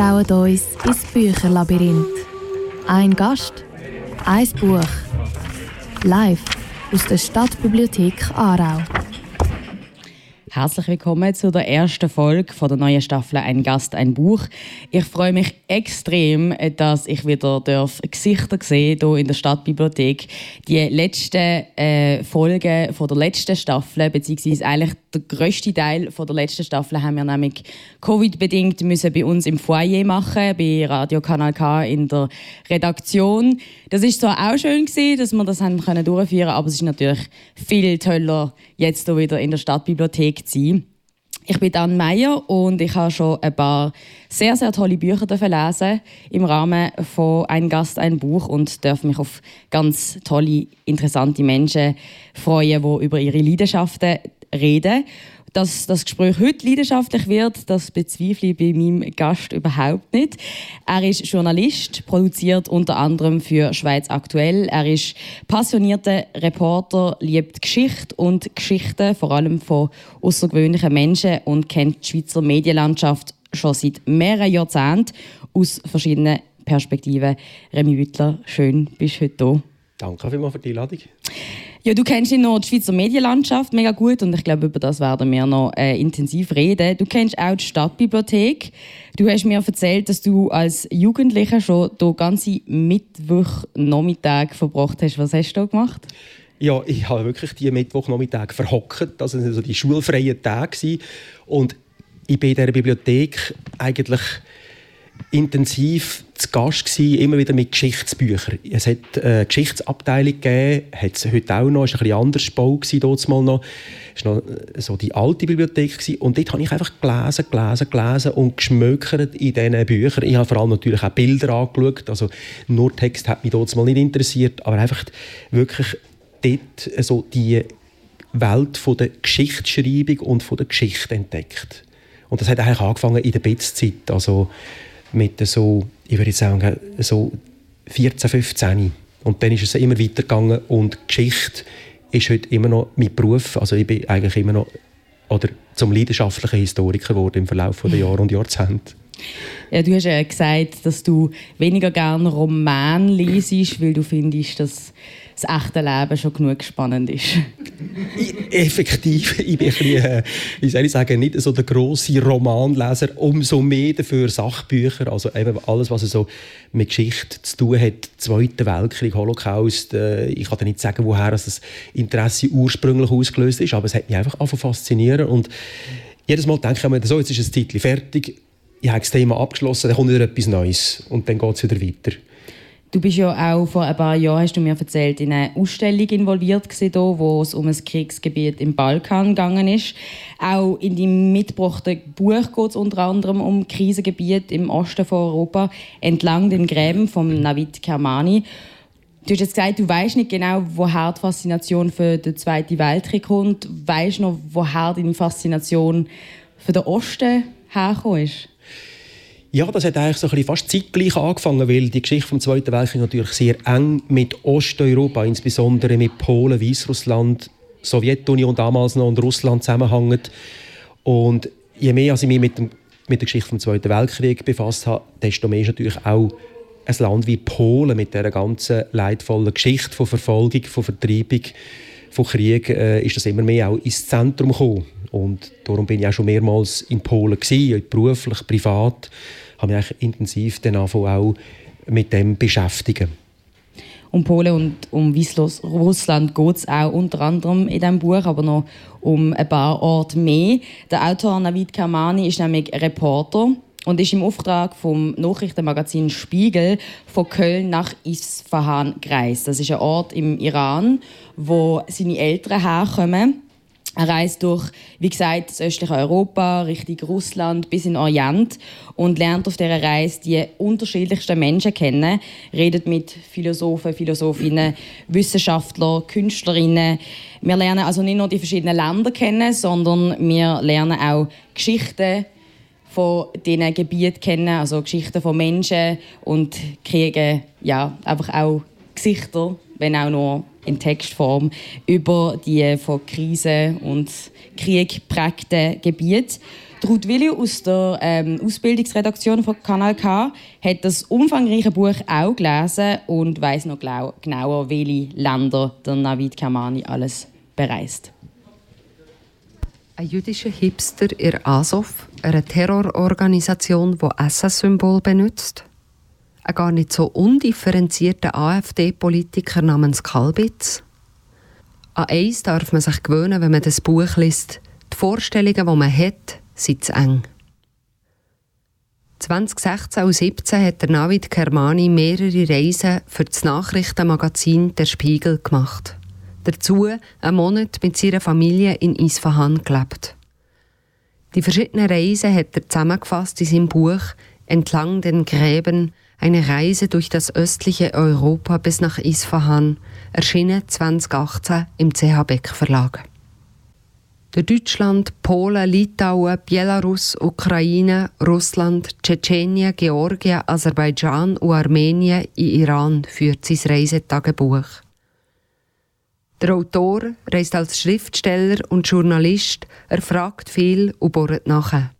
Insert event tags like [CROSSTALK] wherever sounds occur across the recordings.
trauen uns ins Bücherlabyrinth. Ein Gast, ein Buch. Live aus der Stadtbibliothek Aarau. Herzlich willkommen zu der ersten Folge von der neuen Staffel Ein Gast, ein Buch. Ich freue mich extrem, dass ich wieder darf Gesichter sehen hier in der Stadtbibliothek. Die letzten äh, Folgen von der letzten Staffel, beziehungsweise eigentlich der grösste Teil von der letzten Staffel, haben wir nämlich Covid-bedingt müssen bei uns im Foyer machen, bei Radio Kanal K in der Redaktion. Das ist zwar auch schön gewesen, dass wir das haben können durchführen, aber es ist natürlich viel toller, jetzt hier wieder in der Stadtbibliothek zu sein. Ich bin Dan Meyer und ich habe schon ein paar sehr, sehr tolle Bücher lesen im Rahmen von «Ein Gast, ein Buch» und darf mich auf ganz tolle, interessante Menschen freuen, die über ihre Leidenschaften reden. Dass das Gespräch heute leidenschaftlich wird, das bezweifle ich bei meinem Gast überhaupt nicht. Er ist Journalist, produziert unter anderem für Schweiz aktuell. Er ist passionierter Reporter, liebt Geschichte und Geschichten, vor allem von außergewöhnlichen Menschen und kennt die Schweizer Medienlandschaft schon seit mehreren Jahrzehnten aus verschiedenen Perspektiven. Remy Wittler, schön, bist du heute hier. Danke vielmals für die Einladung. Ja, du kennst ja noch die Schweizer Medienlandschaft mega gut und ich glaube, über das werden wir noch äh, intensiv reden. Du kennst auch die Stadtbibliothek. Du hast mir erzählt, dass du als Jugendlicher schon den ganzen Mittwochnachmittag verbracht hast. Was hast du da gemacht? Ja, ich habe wirklich die Mittwochnachmittag verhockt. Das waren also die schulfreien Tage. Und ich bin in dieser Bibliothek eigentlich intensiv zu Gast gewesen, immer wieder mit Geschichtsbüchern. Es hat eine Geschichtsabteilung gegeben, hat es heute auch noch, war ein bisschen anders Bau dort mal noch. Es war noch äh, so die alte Bibliothek gewesen. und dort habe ich einfach gelesen, gelesen, gelesen und geschmökert in diesen Büchern. Ich habe vor allem natürlich auch Bilder angeschaut, also nur Text hat mich dort mal nicht interessiert, aber einfach wirklich dort so die Welt von der Geschichtsschreibung und von der Geschichte entdeckt. Und das hat eigentlich angefangen in der Bitzzeit, also mit so, ich würde sagen, so 14, 15. Und dann ist es immer weitergegangen und Geschichte ist heute immer noch mein Beruf. Also ich bin eigentlich immer noch oder zum leidenschaftlichen Historiker geworden im Verlauf der Jahre und Jahrzehnte. Ja, du hast ja gesagt, dass du weniger gerne Roman liest, weil du findest, dass das echte Leben schon genug spannend ist. [LAUGHS] Effektiv, ich bin ein bisschen, äh, wie soll ich sagen, nicht so der grosse Romanleser, umso mehr dafür Sachbücher, also eben alles, was so mit Geschichte zu tun hat, Zweiter Weltkrieg, Holocaust, äh, ich kann nicht sagen, woher das Interesse ursprünglich ausgelöst ist, aber es hat mich einfach einfach faszinieren. Und jedes Mal denke ich mir, so, jetzt ist das Titel fertig, ich habe das Thema abgeschlossen, dann kommt wieder etwas Neues. Und dann geht es wieder weiter. Du bist ja auch vor ein paar Jahren, hast du mir erzählt, in einer Ausstellung involviert gewesen, wo es um ein Kriegsgebiet im Balkan gegangen ist. Auch in deinem mitgebrachten Buch geht es unter anderem um Krisengebiet im Osten von Europa entlang den Gräben von Navid Kermani. Du hast jetzt gesagt, du weißt nicht genau, woher die Faszination für den Zweiten Weltkrieg kommt. Weißt noch, woher deine Faszination für den Osten hergekommen ist? Ja, das hat eigentlich so ein bisschen fast zeitgleich angefangen, weil die Geschichte vom Zweiten Weltkrieg natürlich sehr eng mit Osteuropa, insbesondere mit Polen, Weißrussland, Sowjetunion damals noch und Russland zusammenhängt. Und je mehr ich mich mit, dem, mit der Geschichte vom Zweiten Weltkrieg befasst habe, desto mehr ist natürlich auch ein Land wie Polen mit der ganzen leidvollen Geschichte von Verfolgung, von Vertreibung, von Krieg, äh, ist das immer mehr auch ins Zentrum gekommen. Und darum bin ich auch schon mehrmals in Polen gewesen, beruflich, privat habe mich intensiv dann auch mit dem beschäftigen. Um Polen und um Weißrussland geht es auch unter anderem in diesem Buch, aber noch um ein paar Orte mehr. Der Autor Navid Kermani ist nämlich Reporter und ist im Auftrag vom Nachrichtenmagazin Spiegel von Köln nach Isfahan gereist. Das ist ein Ort im Iran, wo seine Eltern herkommen. Er reist durch, wie gesagt, das östliche Europa, Richtung Russland bis in Orient und lernt auf dieser Reise die unterschiedlichsten Menschen kennen, redet mit Philosophen, Philosophinnen, Wissenschaftlern, Künstlerinnen. Wir lernen also nicht nur die verschiedenen Länder kennen, sondern wir lernen auch Geschichten von diesen Gebieten kennen, also Geschichten von Menschen und kriegen ja einfach auch Gesichter, wenn auch nur in Textform, über die von Krise und Krieg geprägten Gebiete. Ruth Willi aus der ähm, Ausbildungsredaktion von Kanal K hat das umfangreiche Buch auch gelesen und weiß noch genau, genauer, welche Länder der Navid Kermani alles bereist. Ein jüdischer Hipster in Azov, einer Terrororganisation, die SS-Symbol benutzt. Ein gar nicht so undifferenzierter AfD-Politiker namens Kalbitz. An eins darf man sich gewöhnen, wenn man das Buch liest. Die Vorstellungen, die man hat, sind zu eng. 2016 und 2017 hat der Navid Kermani mehrere Reisen für das Nachrichtenmagazin Der Spiegel gemacht. Dazu einen Monat mit seiner Familie in Isfahan gelebt. Die verschiedenen Reisen hat er zusammengefasst in seinem Buch Entlang den Gräben eine Reise durch das östliche Europa bis nach Isfahan, erschienen 2018 im CH Beck Verlag. Der Deutschland, Polen, Litauen, Belarus, Ukraine, Russland, Tschetschenien, Georgien, Aserbaidschan und Armenien in Iran führt sein Reisetagebuch. Der Autor reist als Schriftsteller und Journalist, er fragt viel und bohrt nachher.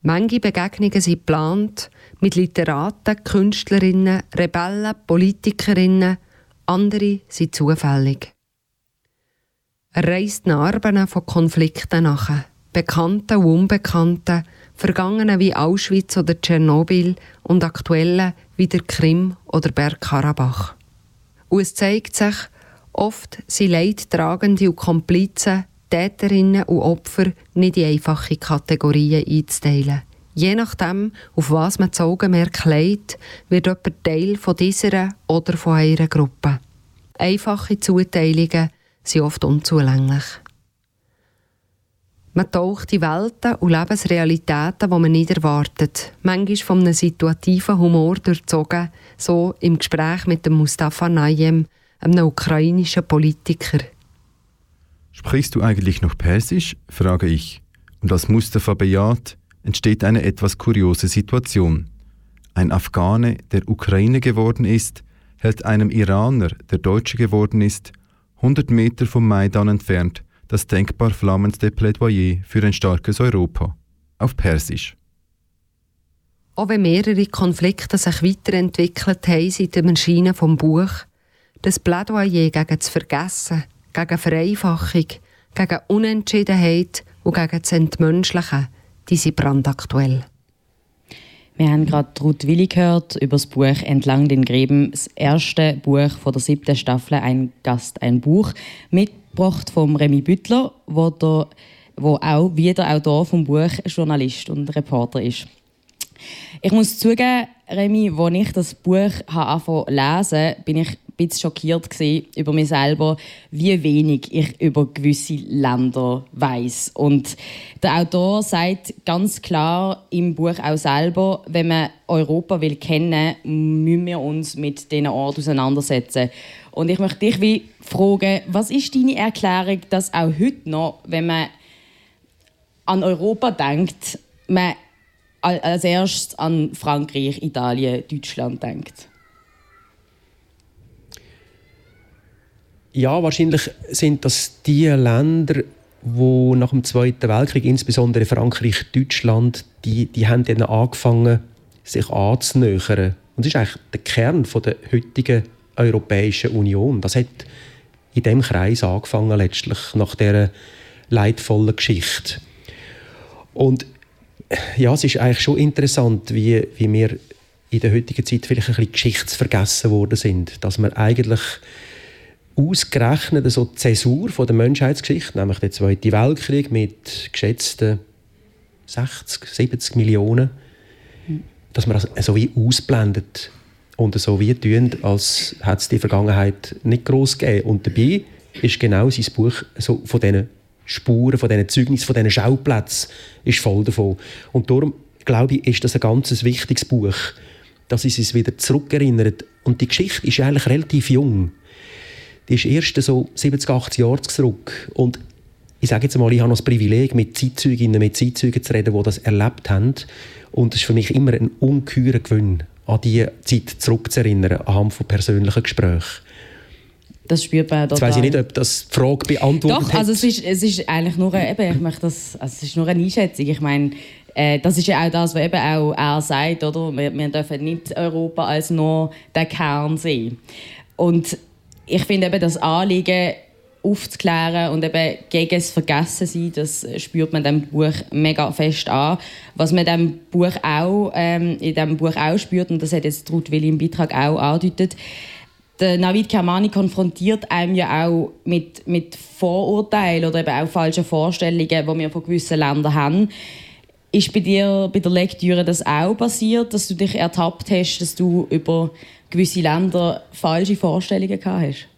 Manche Begegnungen sind geplant mit Literaten, Künstlerinnen, Rebellen, Politikerinnen, andere sind zufällig. Er reist Narben von Konflikten nach, Bekannten und Unbekannten, Vergangenen wie Auschwitz oder Tschernobyl und Aktuellen wie der Krim oder Bergkarabach. Und es zeigt sich, oft sind Leidtragende und Komplizen, Täterinnen und Opfer nicht in einfache Kategorien einzuteilen. Je nachdem, auf was man das Augenmerk legt, wird jemand Teil von dieser oder von einer Gruppe. Einfache Zuteilungen sind oft unzulänglich. Man taucht in Welten und Lebensrealitäten, die man nicht erwartet. Manchmal von einem situativen Humor durchzogen, so im Gespräch mit dem Mustafa Nayem, einem ukrainischen Politiker. Sprichst du eigentlich noch Persisch? frage ich. Und als Mustafa bejaht, entsteht eine etwas kuriose Situation. Ein Afghane, der Ukraine geworden ist, hält einem Iraner, der Deutsche geworden ist, 100 Meter vom Maidan entfernt, das denkbar flammendste Plädoyer für ein starkes Europa. Auf Persisch. Auch wenn mehrere Konflikte sich weiterentwickelt haben seit dem Erscheinen vom Buch, das Plädoyer gegen das Vergessen, gegen Vereinfachung, gegen Unentschiedenheit und gegen das Entmenschlichen, die sind brandaktuell. Wir haben gerade Ruth Willi gehört über das Buch Entlang den Gräben, das erste Buch von der siebten Staffel «Ein Gast, ein Buch», mitgebracht vom Remy Büttler, wo, der, wo auch wieder Autor vom Buch Journalist und Reporter ist. Ich muss zugeben, Remy, als ich das Buch angefangen zu lesen, bin ich bisschen schockiert über mich selber, wie wenig ich über gewisse Länder weiß. Und der Autor sagt ganz klar im Buch auch selber, wenn man Europa will kennen, müssen wir uns mit diesen Orten auseinandersetzen. Und ich möchte dich wie fragen, was ist deine Erklärung, dass auch heute noch, wenn man an Europa denkt, man als erstes an Frankreich, Italien, Deutschland denkt? Ja, wahrscheinlich sind das die Länder, wo nach dem Zweiten Weltkrieg, insbesondere Frankreich, Deutschland, die, die haben dann angefangen, sich anzunähern. Und das ist eigentlich der Kern von der heutigen Europäischen Union. Das hat in dem Kreis angefangen letztlich nach der leidvollen Geschichte. Und ja, es ist eigentlich schon interessant, wie, wie wir in der heutigen Zeit vielleicht ein bisschen geschichtsvergessen worden sind, dass wir eigentlich ausgerechnet so die Zäsur von der Menschheitsgeschichte, nämlich der Zweite Weltkrieg mit geschätzten 60, 70 Millionen, dass man das so wie ausblendet und so wie tun, als hätte es die Vergangenheit nicht groß gegeben. Und dabei ist genau sein Buch so von diesen Spuren, von diesen Zeugnissen, von diesen Schauplätzen ist voll davon. Und darum, glaube ich, ist das ein ganz wichtiges Buch, dass es uns wieder zurückerinnert. Und die Geschichte ist eigentlich relativ jung die ist erst so 70, 80 Jahre zurück. Und ich sage jetzt mal, ich habe noch das Privileg, mit Zeitzeuginnen, mit Zeitzeugen zu reden, die das erlebt haben. Und es ist für mich immer ein ungeheurer Gewinn, an diese Zeit zurückzuerinnern, anhand von persönlichen Gesprächen. Das spürt man Jetzt weiss ich nicht, ob das die Frage beantwortet Doch, also es ist, es ist eigentlich nur, eben, ich möchte das, also es ist nur eine Einschätzung. Ich meine, äh, das ist ja auch das, was eben auch er sagt, oder? Wir, wir dürfen nicht Europa als nur den Kern sehen. Und ich finde eben das Anliegen aufzuklären und eben gegen das Vergessensein, das spürt man diesem Buch mega fest an. Was man diesem Buch auch, ähm, in diesem Buch auch spürt, und das hat jetzt Ruth Willi im Beitrag auch angedeutet, der Navid Kermani konfrontiert einem ja auch mit, mit Vorurteilen oder eben auch falschen Vorstellungen, die wir von gewissen Ländern haben. Ist bei dir bei der Lektüre das auch passiert, dass du dich ertappt hast, dass du über gewisse Länder falsche Vorstellungen gehabt hast?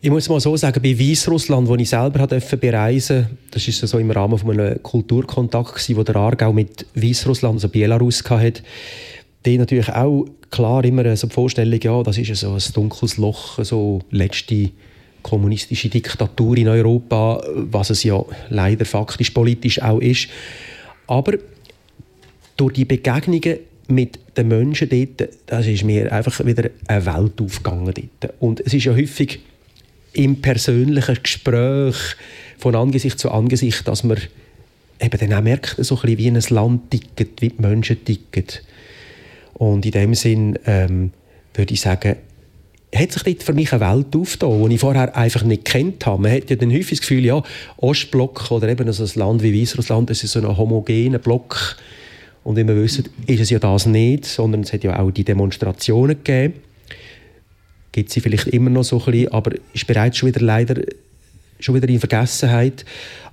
Ich muss mal so sagen, bei Weißrussland, wo ich selber bereisen durfte, das ist so im Rahmen von einem Kulturkontakt, wo der Aargau mit Weißrussland, also Belarus, hatte, die natürlich auch klar immer so die Vorstellung, ja, das ist so ein dunkles Loch, so letzte kommunistische Diktatur in Europa, was es ja leider faktisch politisch auch ist. Aber durch die Begegnungen mit den Menschen dort, das ist mir einfach wieder eine Welt aufgegangen dort. Und es ist ja häufig im persönlichen Gespräch von Angesicht zu Angesicht, dass man eben dann auch merkt, so ein bisschen wie ein Land tickt, wie die Menschen ticken. Und in dem Sinn ähm, würde ich sagen, hat sich dort für mich eine Welt aufgetan, die ich vorher einfach nicht kennt habe. Man hat ja dann häufig das Gefühl, ja, Ostblock oder eben also ein Land wie Weißrussland, das ist so ein homogener Block. Und wie wir wissen, ist es ja das nicht, sondern es hat ja auch die Demonstrationen gegeben. Gibt sie vielleicht immer noch so ein bisschen, aber ist bereits schon wieder leider schon wieder in Vergessenheit.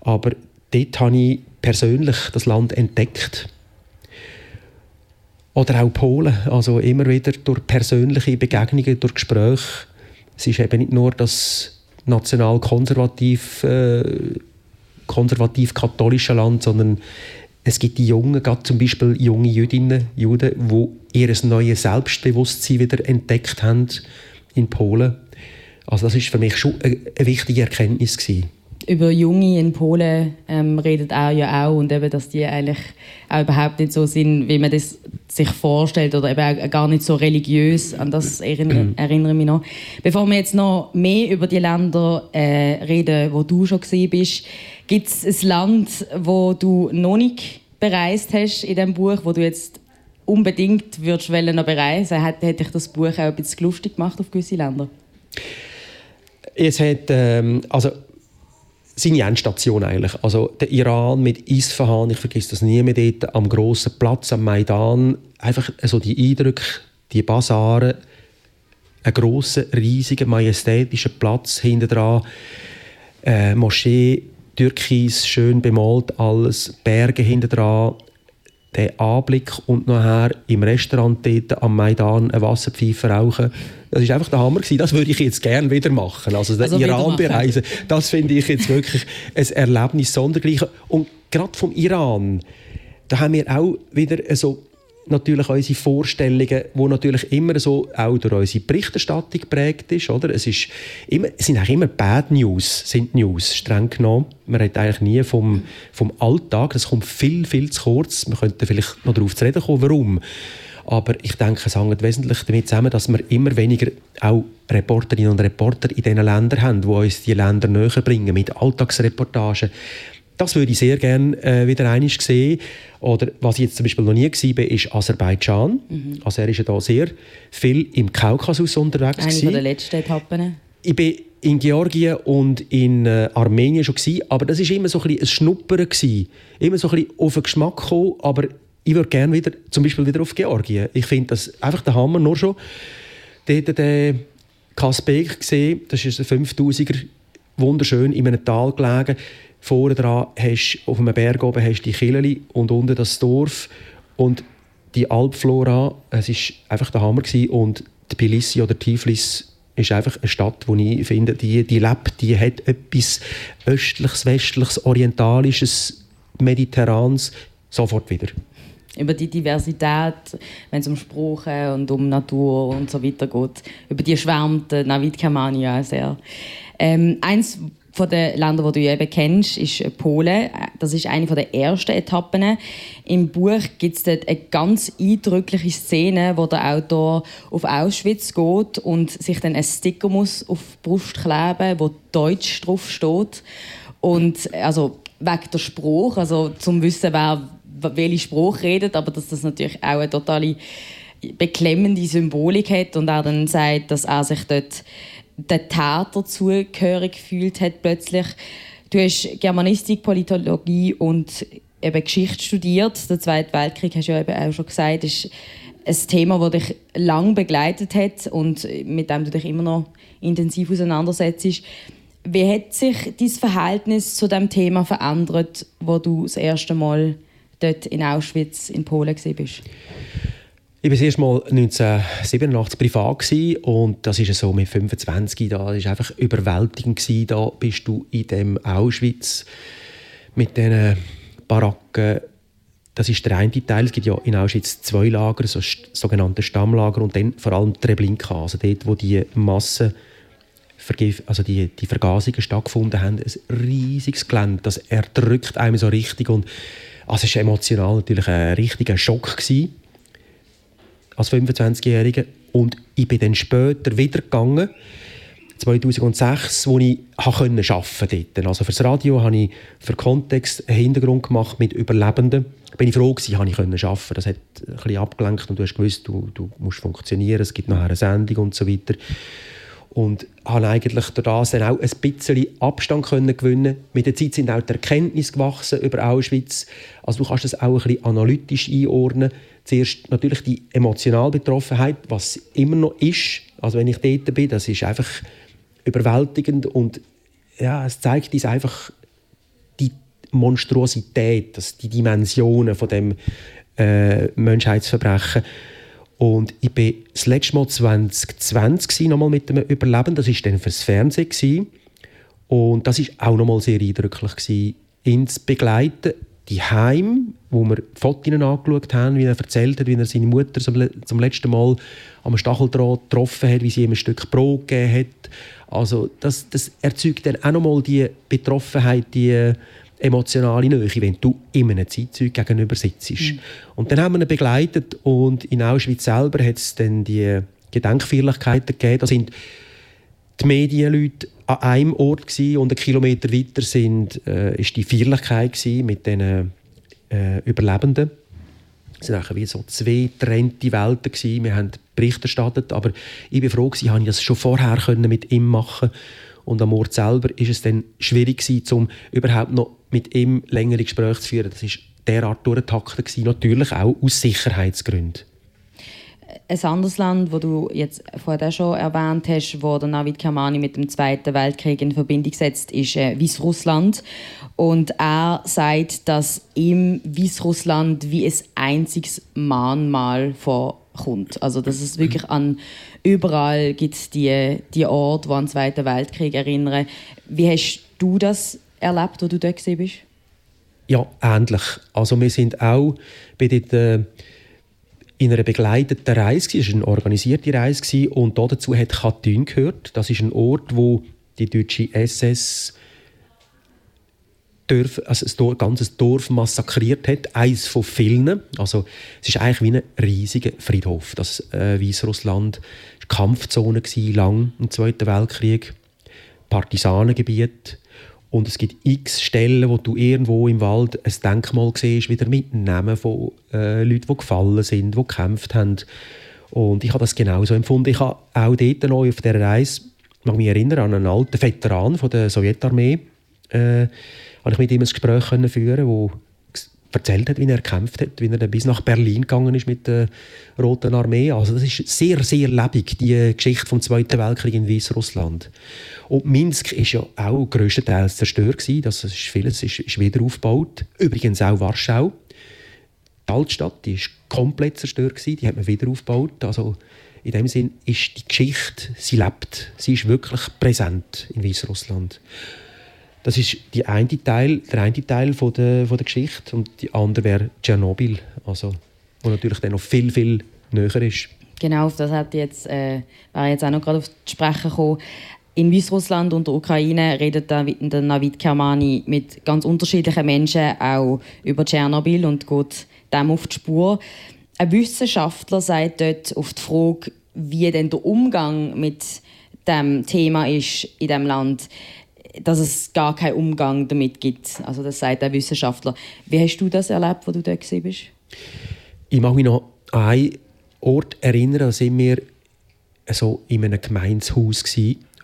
Aber dort habe ich persönlich das Land entdeckt. Oder auch Polen, also immer wieder durch persönliche Begegnungen, durch Gespräche. Es ist eben nicht nur das national-konservativ äh, konservativ-katholische Land, sondern es gibt die Jungen, gerade zum Beispiel junge Jüdinnen, Juden, die ihr neues Selbstbewusstsein wieder entdeckt haben in Polen. Also das ist für mich schon eine, wichtige Erkenntnis gewesen über Junge in Polen ähm, redet er ja auch und eben, dass die eigentlich auch überhaupt nicht so sind, wie man das sich vorstellt oder eben auch gar nicht so religiös. An das erinnere, mhm. erinnere ich mich noch. Bevor wir jetzt noch mehr über die Länder äh, reden, wo du schon gesehen bist, gibt es ein Land, wo du noch nicht bereist hast in diesem Buch, wo du jetzt unbedingt würdest noch bereisen? Hätte, hätte ich das Buch auch ein bisschen lustig gemacht auf gewisse Länder? Es hat, ähm, also seine Endstation eigentlich. Also der Iran mit Isfahan, ich vergesse das nie mehr dort, am grossen Platz am Maidan, einfach so die Eindrücke, die Basare, ein grosser, riesiger, majestätischer Platz hinter dran, äh, Moschee, Türkis, schön bemalt alles, Berge hinter dran, der Anblick und nachher im Restaurant dort am Maidan eine Wasserpfeife rauchen. Das ist einfach der Hammer gewesen. Das würde ich jetzt gerne wieder machen. Also, also den Iran bereisen, das finde ich jetzt wirklich ein Erlebnis sondergleichen. Und gerade vom Iran, da haben wir auch wieder so natürlich unsere Vorstellungen, die natürlich immer so auch durch unsere Berichterstattung geprägt ist. Oder? Es, ist immer, es sind eigentlich immer Bad News, sind News, streng genommen. Man redet eigentlich nie vom, vom Alltag, das kommt viel, viel zu kurz. Wir könnten vielleicht noch darauf zu reden kommen, warum. Aber ich denke, es hängt wesentlich damit zusammen, dass wir immer weniger auch Reporterinnen und Reporter in diesen Ländern haben, die uns die Länder näher bringen mit Alltagsreportagen. Das würde ich sehr gerne äh, wieder einmal sehen. Oder was ich jetzt zum Beispiel noch nie gesehen habe, ist Aserbaidschan. Mhm. Also er ist ja da sehr viel im Kaukasus unterwegs. Eine gewesen. der letzten Etappen. Ich bin in Georgien und in äh, Armenien schon gewesen, aber das ist immer so ein, bisschen ein Schnuppern gewesen. Immer so ein bisschen auf den Geschmack gekommen, aber ich würde gerne wieder, zum Beispiel wieder auf Georgien. Ich finde das einfach der Hammer, nur schon dort den Kasbek gesehen, das ist ein 5000er, wunderschön in einem Tal gelegen. Vorne dran hast auf einem Berg oben hast die Killeli und unten das Dorf und die Alpflora. Es ist einfach der Hammer gewesen. und Tbilisi oder Tiflis ist einfach eine Stadt, wo ich finde, die, die lebt, die hat etwas östliches, westliches, orientalisches, mediterranes sofort wieder über die Diversität, wenn es um Sprache und um Natur und so weiter geht. Über die schwärmt Navid Kermani ja sehr. Ähm, eins, von den Ländern, die du eben kennst, ist Polen. Das ist eine der ersten Etappen. Im Buch gibt es dort eine ganz eindrückliche Szene, wo der Autor auf Auschwitz geht und sich dann ein Sticker muss auf die Brust kleben, wo Deutsch drauf steht. Und also wegen der Spruch, also zum wissen, wer welche Spruch redet, aber dass das natürlich auch eine totale beklemmende Symbolik hat und er dann sagt, dass er sich dort der Täter zugehörig gefühlt hat plötzlich. Du hast Germanistik, Politologie und eben Geschichte studiert. Der Zweite Weltkrieg, hast du ja eben auch schon gesagt, ist ein Thema, das dich lang begleitet hat und mit dem du dich immer noch intensiv auseinandersetzt. Wie hat sich dein Verhältnis zu dem Thema verändert, wo du das erste Mal dort in Auschwitz in Polen warst? Ich war erst mal 1987 privat und das ist so mit 25 da, das ist einfach überwältigend gewesen. Da bist du in dem Auschwitz mit diesen Baracken. Das ist der eine Teil. Es gibt ja in Auschwitz zwei Lager, so sogenannte Stammlager und dann vor allem Treblinka, also dort, wo die Massen also die, die Vergasungen stattgefunden haben. Ein riesiges Gelände, das erdrückt einem so richtig und also es war emotional natürlich ein richtiger Schock gewesen als 25-Jähriger. Und ich bin dann später wieder gegangen, 2006, wo ich arbeiten konnte. Also für das Radio habe ich für Kontext einen Hintergrund gemacht mit Überlebenden. Da bin ich froh gewesen, habe ich arbeiten Das hat bisschen abgelenkt und du hast gewusst, du, du musst funktionieren, es gibt nachher eine Sendung und so weiter. Und habe eigentlich durch das dann auch ein bisschen Abstand können gewinnen Mit der Zeit sind auch die Erkenntnisse gewachsen über Auschwitz. Also du kannst das auch ein bisschen analytisch einordnen. Zuerst natürlich die emotionale Betroffenheit, was immer noch ist. Also wenn ich dort bin, das ist einfach überwältigend und ja, es zeigt uns einfach die Monstruosität, das, die Dimensionen von dem äh, Menschheitsverbrechen. Und ich war das letzte Mal 2020 noch mal mit dem Überleben. Das war dann fürs Fernsehen. Gewesen. Und das war auch noch mal sehr eindrücklich, gewesen, zu begleiten die Heim, wo wir Fotos angeschaut haben, wie er erzählt hat, wie er seine Mutter zum, zum letzten Mal am Stacheldraht getroffen hat, wie sie ihm ein Stück Brot gegeben hat. Also das, das erzeugt dann auch nochmal die Betroffenheit, die emotionale Nähe, wenn du in einem Zeitzeug gegenüber sitzt. Mhm. Und dann haben wir ihn begleitet und in Auschwitz selber hat es dann die Gedenkfeierlichkeiten gegeben. Da sind die Medienleute an einem Ort gewesen, und einen Kilometer weiter sind, äh, ist die Feierlichkeit mit den äh, Überlebenden. Es waren wie so zwei getrennte Welten. Gewesen. Wir haben Bericht erstattet, aber ich war froh, dass ich das schon vorher mit ihm machen konnte. Und am Ort selber ist es dann schwierig gewesen, um überhaupt noch mit ihm längere Gespräche zu führen. Das war derart durchgetaktet, natürlich auch aus Sicherheitsgründen ein anderes Land, wo du jetzt vorher schon erwähnt hast, wo der Navid Kermani mit dem Zweiten Weltkrieg in Verbindung setzt, ist äh, Weißrussland. Und er sagt, dass im Weißrussland wie ein einziges Mahnmal vorkommt. Also dass es wirklich an überall gibt die die Orte, die an den Zweiten Weltkrieg erinnern. Wie hast du das erlebt, wo du dort bist? Ja, ähnlich. Also wir sind auch bei den äh in einer begleiteten Reise, es war eine organisierte Reise und dazu hat Katyn gehört. Das ist ein Ort, wo die deutsche SS Dorf, also ein ganzes Dorf massakriert hat, eins von vielen. Also es ist eigentlich wie ein riesiger Friedhof. Das äh, Weißrussland war Kampfzone lang im Zweiten Weltkrieg, Partisanengebiet und es gibt x Stellen, wo du irgendwo im Wald ein Denkmal siehst, wieder mit Namen von äh, Leuten, die gefallen sind, die gekämpft haben. Und ich habe das genauso empfunden. Ich habe auch dort neu auf dieser Reise, ich mag mich erinnern an einen alten Veteran von der Sowjetarmee, äh, habe ich mit ihm ein Gespräch können führen, wo erzählt hat, wie er gekämpft hat, wie er dann bis nach Berlin gegangen ist mit der Roten Armee. Also das ist sehr, sehr lebendig, die Geschichte vom Zweiten Weltkrieg in Weißrussland. Und Minsk ist ja auch größtenteils zerstört. Das ist vieles ist, ist wieder aufgebaut. Übrigens auch Warschau. Die Altstadt die ist komplett zerstört. Die hat man wieder aufgebaut. Also in dem Sinn ist die Geschichte, sie lebt, sie ist wirklich präsent in Weißrussland. Das ist die eine Teil, der eine Teil von der, von der Geschichte und die andere wäre Tschernobyl, also, wo natürlich dann noch viel, viel näher ist. Genau, auf das hat jetzt, äh, wäre jetzt auch noch gerade auf die Sprechen gekommen. in Weißrussland und der Ukraine redet der Navid Kermani mit ganz unterschiedlichen Menschen auch über Tschernobyl und geht dem auf die Spur. Ein Wissenschaftler sagt dort auf die Frage, wie denn der Umgang mit dem Thema ist in dem Land, dass es gar keinen Umgang damit gibt. Also das sagt der Wissenschaftler. Wie hast du das erlebt, wo du dort bist? Ich mag mich noch an einen Ort erinnern, da sind wir so in einem Gemeinshaus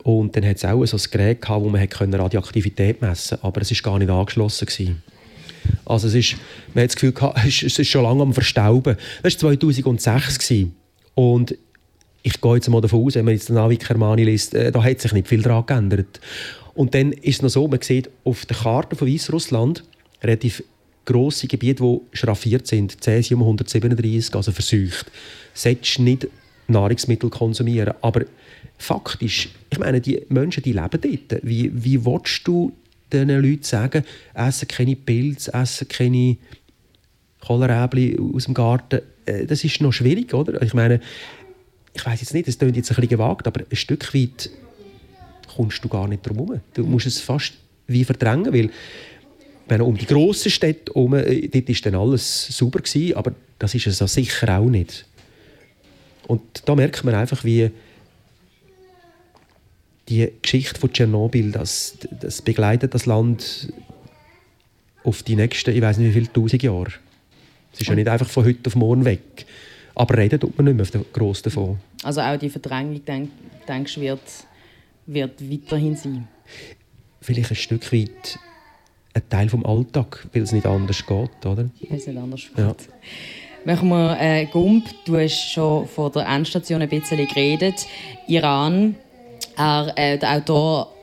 und dann hat es auch so ein Gerät gehabt, wo man Radioaktivität messen konnte, aber es war gar nicht angeschlossen gewesen. Also es ist, man hat das Gefühl gehabt, [LAUGHS] es ist schon lange am Verstauben. Das war 2006 gewesen. und ich gehe jetzt mal davon aus, wenn man jetzt den Navi Kermani liest, äh, da hat sich nicht viel daran geändert. Und dann ist es noch so, man sieht auf der Karte von Weißrussland relativ grosse Gebiete, die schraffiert sind. Cäsium 137, also verseucht. Solltest nicht Nahrungsmittel konsumieren. Aber faktisch, ich meine, die Menschen, die leben dort. Wie, wie willst du diesen Leuten sagen, essen keine Pilze, essen keine Kohlrabi aus dem Garten? Äh, das ist noch schwierig, oder? Ich meine, ich weiß jetzt nicht, das klingt jetzt ein bisschen gewagt, aber ein Stück weit kommst du gar nicht drum herum. Du musst es fast wie verdrängen, weil wenn um die grossen Städte herum, äh, dort war dann alles sauber gewesen, aber das ist es sicher auch nicht. Und da merkt man einfach, wie die Geschichte von Tschernobyl, das, das begleitet das Land auf die nächsten, ich weiß nicht wie viele tausend Jahre. Es ist ja nicht einfach von heute auf morgen weg. Aber reden tut man nicht mehr gross davon. Also auch die Verdrängung, denk, denkst du, wird, wird weiterhin sein? Vielleicht ein Stück weit ein Teil des Alltag, weil es nicht anders geht, oder? Weil es nicht anders geht. Ja. Machen wir äh, Gump, du hast schon vor der Endstation ein bisschen geredet. Iran, er, äh, der Autor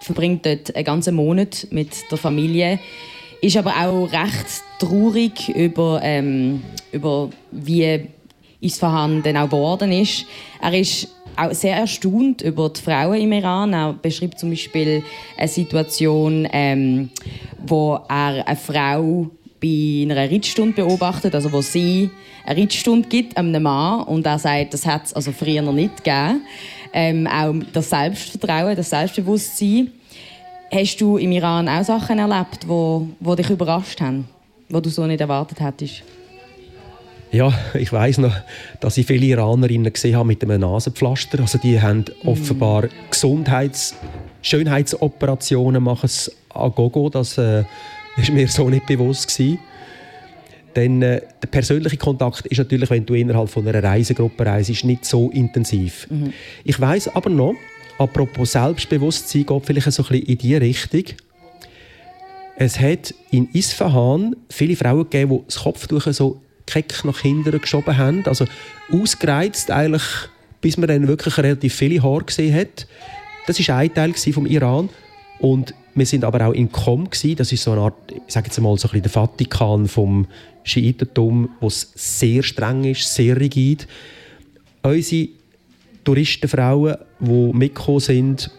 verbringt dort einen ganzen Monat mit der Familie, ist aber auch recht traurig über, ähm, über wie Isfahan dann auch geworden ist. Er ist auch sehr erstaunt über die Frauen im Iran. Er beschreibt zum Beispiel eine Situation, ähm, wo er eine Frau bei einer Rittstunde beobachtet, also wo sie eine Rittstunde gibt einem Mann und er sagt, das hat es also früher noch nicht gegeben. Ähm, auch das Selbstvertrauen, das Selbstbewusstsein. Hast du im Iran auch Sachen erlebt, die wo, wo dich überrascht haben, die du so nicht erwartet hättest? Ja, ich weiß noch, dass ich viele Iranerinnen gesehen habe mit einem Nasenpflaster. Also die haben mm. offenbar Gesundheits-, Schönheitsoperationen machen an Gogo. Das äh, ist mir so nicht bewusst gewesen. Denn äh, der persönliche Kontakt ist natürlich, wenn du innerhalb von einer Reisegruppe reist, nicht so intensiv. Mhm. Ich weiß aber noch, apropos Selbstbewusstsein, geht vielleicht so ein bisschen in diese Richtung. Es hat in Isfahan viele Frauen gegeben, die das Kopftuch so keck nach hinten geschoben haben. Also ausgereizt eigentlich, bis man dann wirklich relativ viele Haare gesehen hat. Das war ein Teil vom Iran. Und wir sind aber auch in Qom. Das ist so eine Art, ich sage jetzt mal, so ein bisschen der Vatikan vom Schiitentum, wo es sehr streng ist, sehr rigid. Unsere Touristenfrauen, die mitgekommen sind,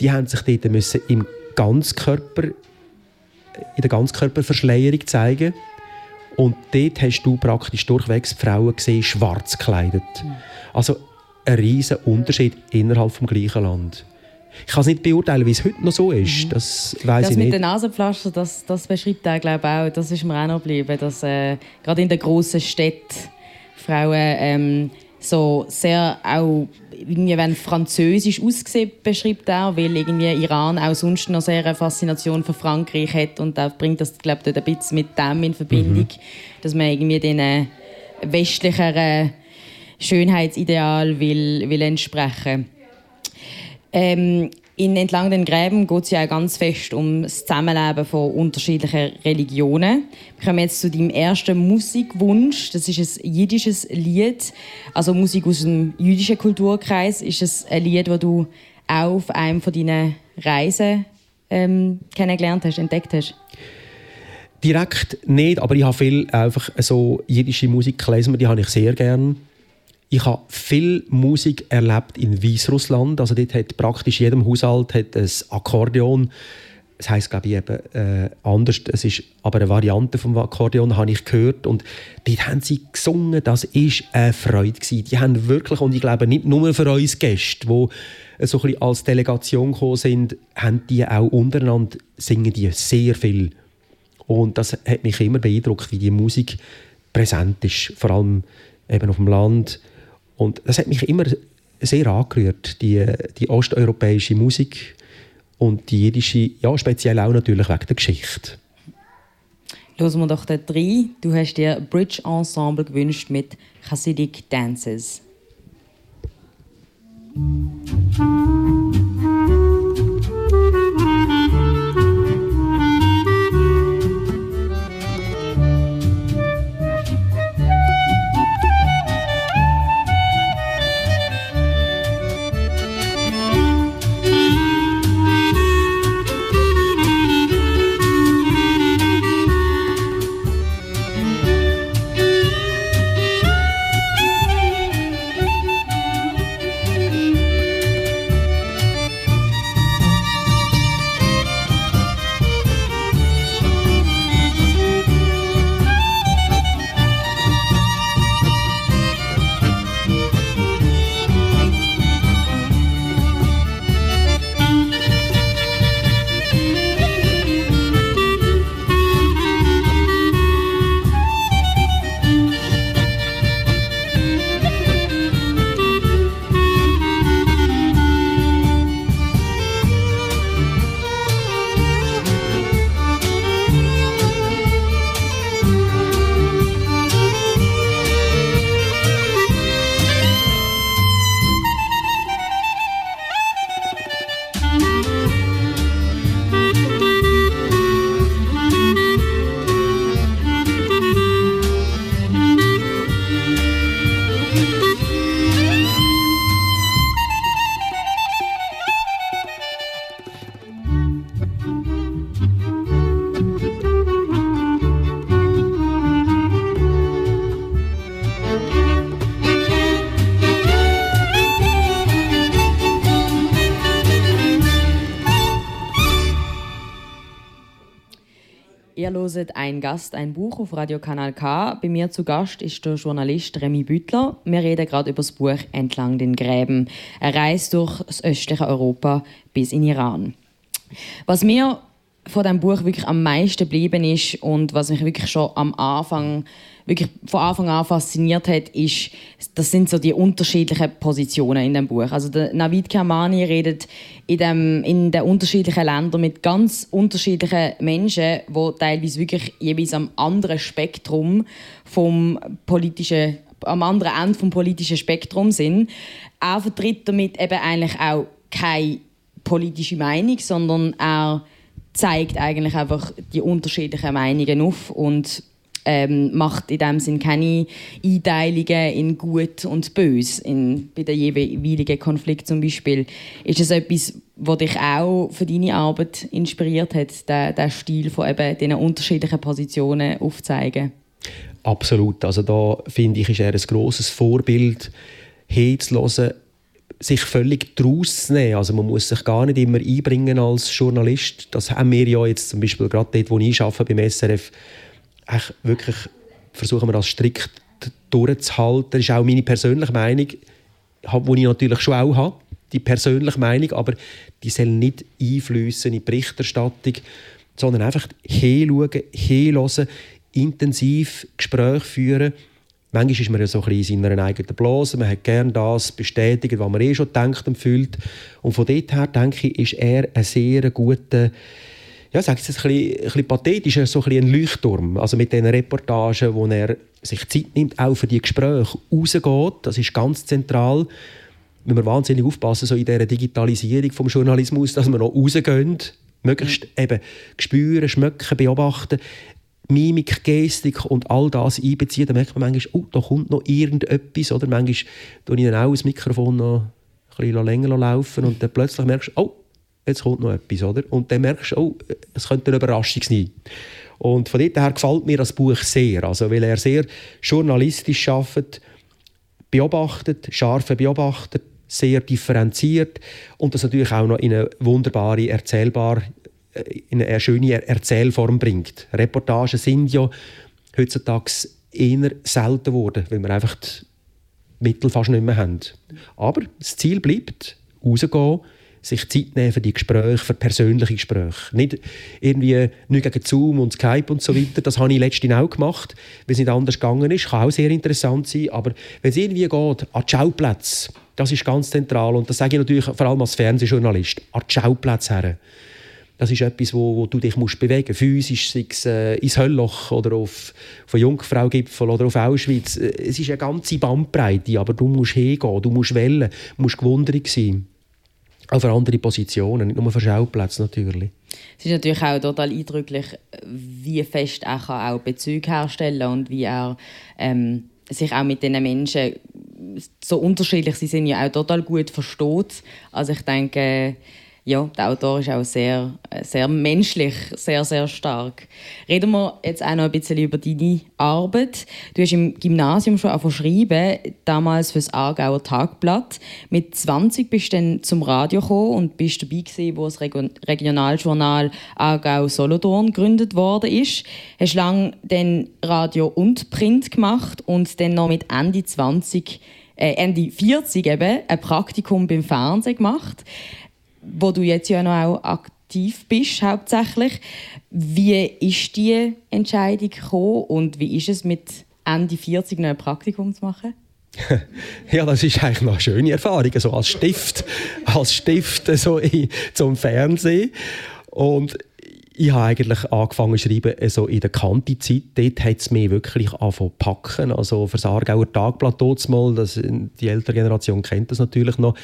die haben sich dort müssen im Ganzkörper, in der Ganzkörperverschleierung zeigen und dort hast du praktisch durchwegs Frauen gesehen, schwarz gekleidet. Also ein riesiger Unterschied innerhalb des gleichen Land. Ich kann es nicht beurteilen, wie es heute noch so ist. Mhm. Das weiß das ich nicht. mit den Nasenpflaster, das, das beschreibt er glaube auch. Das ist mir auch noch geblieben, dass äh, gerade in den grossen Städten Frauen ähm, so sehr auch irgendwie, wenn französisch aussehen, beschreibt er, weil irgendwie Iran auch sonst noch sehr eine Faszination für Frankreich hat und auch bringt das, glaube ich, ein bisschen mit dem in Verbindung, mhm. dass man irgendwie den westlicheren Schönheitsideal will, will entsprechen. Ähm, in Entlang den Gräben geht es ja auch ganz fest um das Zusammenleben von unterschiedlichen Religionen. Wir kommen jetzt zu deinem ersten Musikwunsch. Das ist ein jiddisches Lied, also Musik aus dem jüdischen Kulturkreis. Ist es ein Lied, das du auch auf einem von deinen Reisen ähm, kennengelernt hast, entdeckt hast? Direkt nicht, aber ich habe viel einfach so jiddische Musik gelesen, die habe ich sehr gerne. Ich habe viel Musik erlebt in Weißrussland. Also dort hat praktisch jedem Haushalt hat ein Akkordeon. es heisst, glaube ich, eben äh, anders. Es ist aber eine Variante vom Akkordeon, habe ich gehört. Und dort haben sie gesungen, das war eine Freude. Gewesen. Die haben wirklich, und ich glaube nicht nur für uns Gäste, die so ein als Delegation gekommen sind, haben die auch untereinander, singen die sehr viel. Und das hat mich immer beeindruckt, wie die Musik präsent ist, vor allem eben auf dem Land. Und das hat mich immer sehr angerührt, die, die osteuropäische Musik und die jiddische, ja, speziell auch natürlich wegen der Geschichte. Hören wir doch da drei. Du hast dir Bridge Ensemble gewünscht mit Hasidic Dances. Hört «Ein Gast, ein Buch» auf Radio Kanal K. Bei mir zu Gast ist der Journalist Remy Büttler. Wir reden gerade über das Buch «Entlang den Gräben». Er reist durch das östliche Europa bis in Iran. Was mir von diesem Buch wirklich am meisten geblieben ist und was mich wirklich schon am Anfang wirklich von Anfang an fasziniert hat, ist, das sind so die unterschiedlichen Positionen in dem Buch. Also der Navid Kermani redet in, dem, in den unterschiedlichen Ländern mit ganz unterschiedlichen Menschen, die teilweise wirklich jeweils am anderen Spektrum vom politischen, am anderen Ende vom politischen Spektrum sind. Er vertritt damit eben eigentlich auch keine politische Meinung, sondern er zeigt eigentlich einfach die unterschiedlichen Meinungen auf und ähm, macht in dem Sinn keine Einteilungen in Gut und Böse in, bei den jeweiligen Konflikt zum Beispiel. Ist das etwas, was dich auch für deine Arbeit inspiriert hat, der, der Stil von eben diesen unterschiedlichen Positionen aufzuzeigen? Absolut. Also da finde ich, ist er ein grosses Vorbild, hinzuhören, sich völlig draus zu nehmen. Also man muss sich gar nicht immer einbringen als Journalist. Das haben wir ja jetzt zum Beispiel gerade dort, wo ich arbeite, beim SRF, wirklich versuchen wir das strikt durchzuhalten. Das ist auch meine persönliche Meinung, die ich natürlich schon auch habe, die persönliche Meinung, aber die soll nicht einflüssen in die Berichterstattung, sondern einfach hinschauen, hinhören, intensiv Gespräche führen. Manchmal ist man ja so ein bisschen in seiner eigenen Blase, man hat gerne das bestätigt, was man eh schon denkt und fühlt. Und von dort her, denke ich, ist er ein sehr guter ja, sage ich es ein bisschen, ein bisschen pathetisch, so ein, ein Leuchtturm. Also mit diesen Reportagen, wo er sich Zeit nimmt, auch für die Gespräche rausgeht. Das ist ganz zentral. Wenn wir wahnsinnig aufpassen, so in dieser Digitalisierung des Journalismus, dass wir noch rausgehen, möglichst mhm. eben spüren, schmecken, beobachten, Mimik, Gestik und all das einbeziehen, dann merkt man manchmal, oh, da kommt noch irgendetwas. Oder manchmal tue ich dann auch das Mikrofon noch ein bisschen länger laufen und dann plötzlich merkst du, oh, jetzt kommt noch etwas, oder? Und dann merkst du, oh, es könnte eine Überraschung sein. Und von dort her gefällt mir das Buch sehr, also weil er sehr journalistisch arbeitet, beobachtet, scharfe beobachtet, sehr differenziert und das natürlich auch noch in eine wunderbare, erzählbare äh, in eine schöne Erzählform bringt. Reportagen sind ja heutzutage eher selten geworden, weil wir einfach die Mittel fast nicht mehr haben. Aber das Ziel bleibt, rausgehen, sich Zeit nehmen für die Gespräche, für persönliche Gespräche. Nicht irgendwie nicht gegen Zoom und Skype und so weiter. Das habe ich letztens auch gemacht, weil es nicht anders gegangen ist. Kann auch sehr interessant sein. Aber wenn es irgendwie geht, an die Schauplätze, das ist ganz zentral. Und das sage ich natürlich vor allem als Fernsehjournalist, an die Schauplätze her. Das ist etwas, wo, wo du dich musst bewegen musst. Physisch, sei es äh, ins Höllloch oder auf, auf Jungfraugipfel oder auf Auschwitz. Äh, es ist eine ganze Bandbreite, aber du musst hingehen, du musst wählen, du musst gewundert sein. Auch für andere Positionen, nicht nur für Schauplätze natürlich. Es ist natürlich auch total eindrücklich, wie fest er auch Bezüge herstellen kann und wie er ähm, sich auch mit diesen Menschen so unterschiedlich sie sind ja auch total gut versteht. Also ich denke, ja, der Autor ist auch sehr, sehr menschlich, sehr, sehr stark. Reden wir jetzt auch noch ein bisschen über deine Arbeit. Du hast im Gymnasium schon verschrieben, damals für das Aargauer Tagblatt. Mit 20 bist du dann zum Radio gekommen und bist dabei gewesen, wo das Regionaljournal Aargau-Solothurn gegründet worden ist. Hast lange dann Radio und Print gemacht und dann noch mit Ende 20 äh, Ende 40 eben ein Praktikum beim Fernsehen gemacht wo du jetzt ja noch auch aktiv bist, hauptsächlich. Wie ist die Entscheidung gekommen und wie ist es mit Ende 40 noch ein Praktikum zu machen? [LAUGHS] ja, das ist eigentlich noch eine schöne Erfahrung, so als Stift, als Stift so in, zum Fernsehen. Und ich habe eigentlich angefangen zu schreiben so in der Kanti-Zeit. Dort hat es mich wirklich angefangen zu packen. Also für das Aargauer Tagblatt mal, das, die ältere Generation kennt das natürlich noch.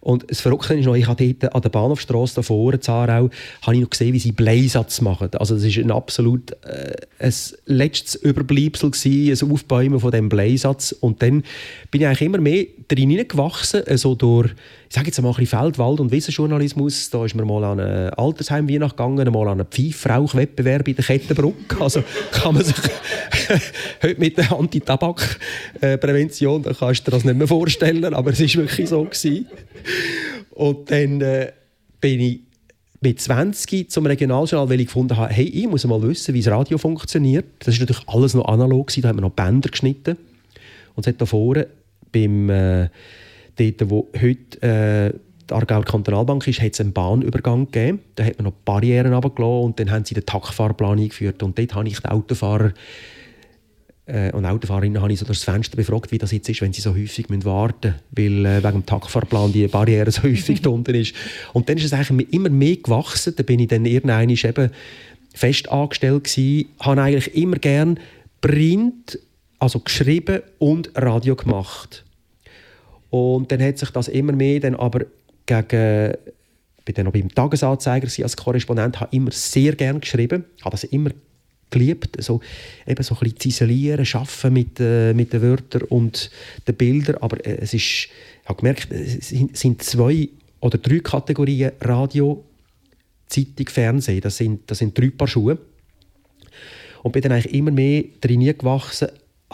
Und das Verrückte ist noch, ich habe dort an der Bahnhofstrasse davor, in Zarau, habe ich noch gesehen, wie sie Bleisatz machen. Also das ist ein absolut äh, ein letztes Überbleibsel gewesen, ein Aufbäumen von diesem Bleisatz. Und dann bin ich eigentlich immer mehr drin gewachsen, so durch ich sage jetzt mal ein bisschen Feld-, Wald- und Wissensjournalismus. Da ist mir mal an ein Altersheim Weihnacht gegangen, mal an einen Pfeifrauchwettbewerb in der Kettenbrücke. [LAUGHS] Also kann man sich [LAUGHS] heute mit der Antitabakprävention, da kannst du dir das nicht mehr vorstellen, aber es war wirklich so gewesen. Und dann äh, bin ich mit 20 zum Regionaljournal, weil ich gefunden habe, hey, ich muss mal wissen, wie das Radio funktioniert. Das war natürlich alles noch analog, da haben wir noch Bänder geschnitten. Und es hat da vorne beim... Äh, dort, wo heute äh, die Aargauer Kantonalbank ist, hat es einen Bahnübergang gegeben. Da hat man noch Barrieren runtergelassen und dann haben sie den Taktfahrplan eingeführt. Und dort habe ich die Autofahrer äh, und Autofahrerinnen habe ich so durch das Fenster befragt, wie das jetzt ist, wenn sie so häufig warten müssen, weil äh, wegen dem Taktfahrplan die Barriere so [LAUGHS] häufig da unten ist. Und dann ist es eigentlich immer mehr gewachsen. Da bin ich dann irgendwann eben fest angestellt gewesen, habe eigentlich immer gern Print, also geschrieben und Radio gemacht. Und dann hat sich das immer mehr dann aber gegen bin dann noch beim Tagesanzeiger als Korrespondent, habe immer sehr gerne geschrieben, habe das immer geliebt, so, eben so ein bisschen ziselieren, arbeiten mit, äh, mit den Wörtern und den Bildern, aber äh, es ist, ich habe gemerkt, es sind zwei oder drei Kategorien Radio, Zeitung, Fernsehen, das sind, das sind drei Paar Schuhe. Und bin dann eigentlich immer mehr drin gewachsen,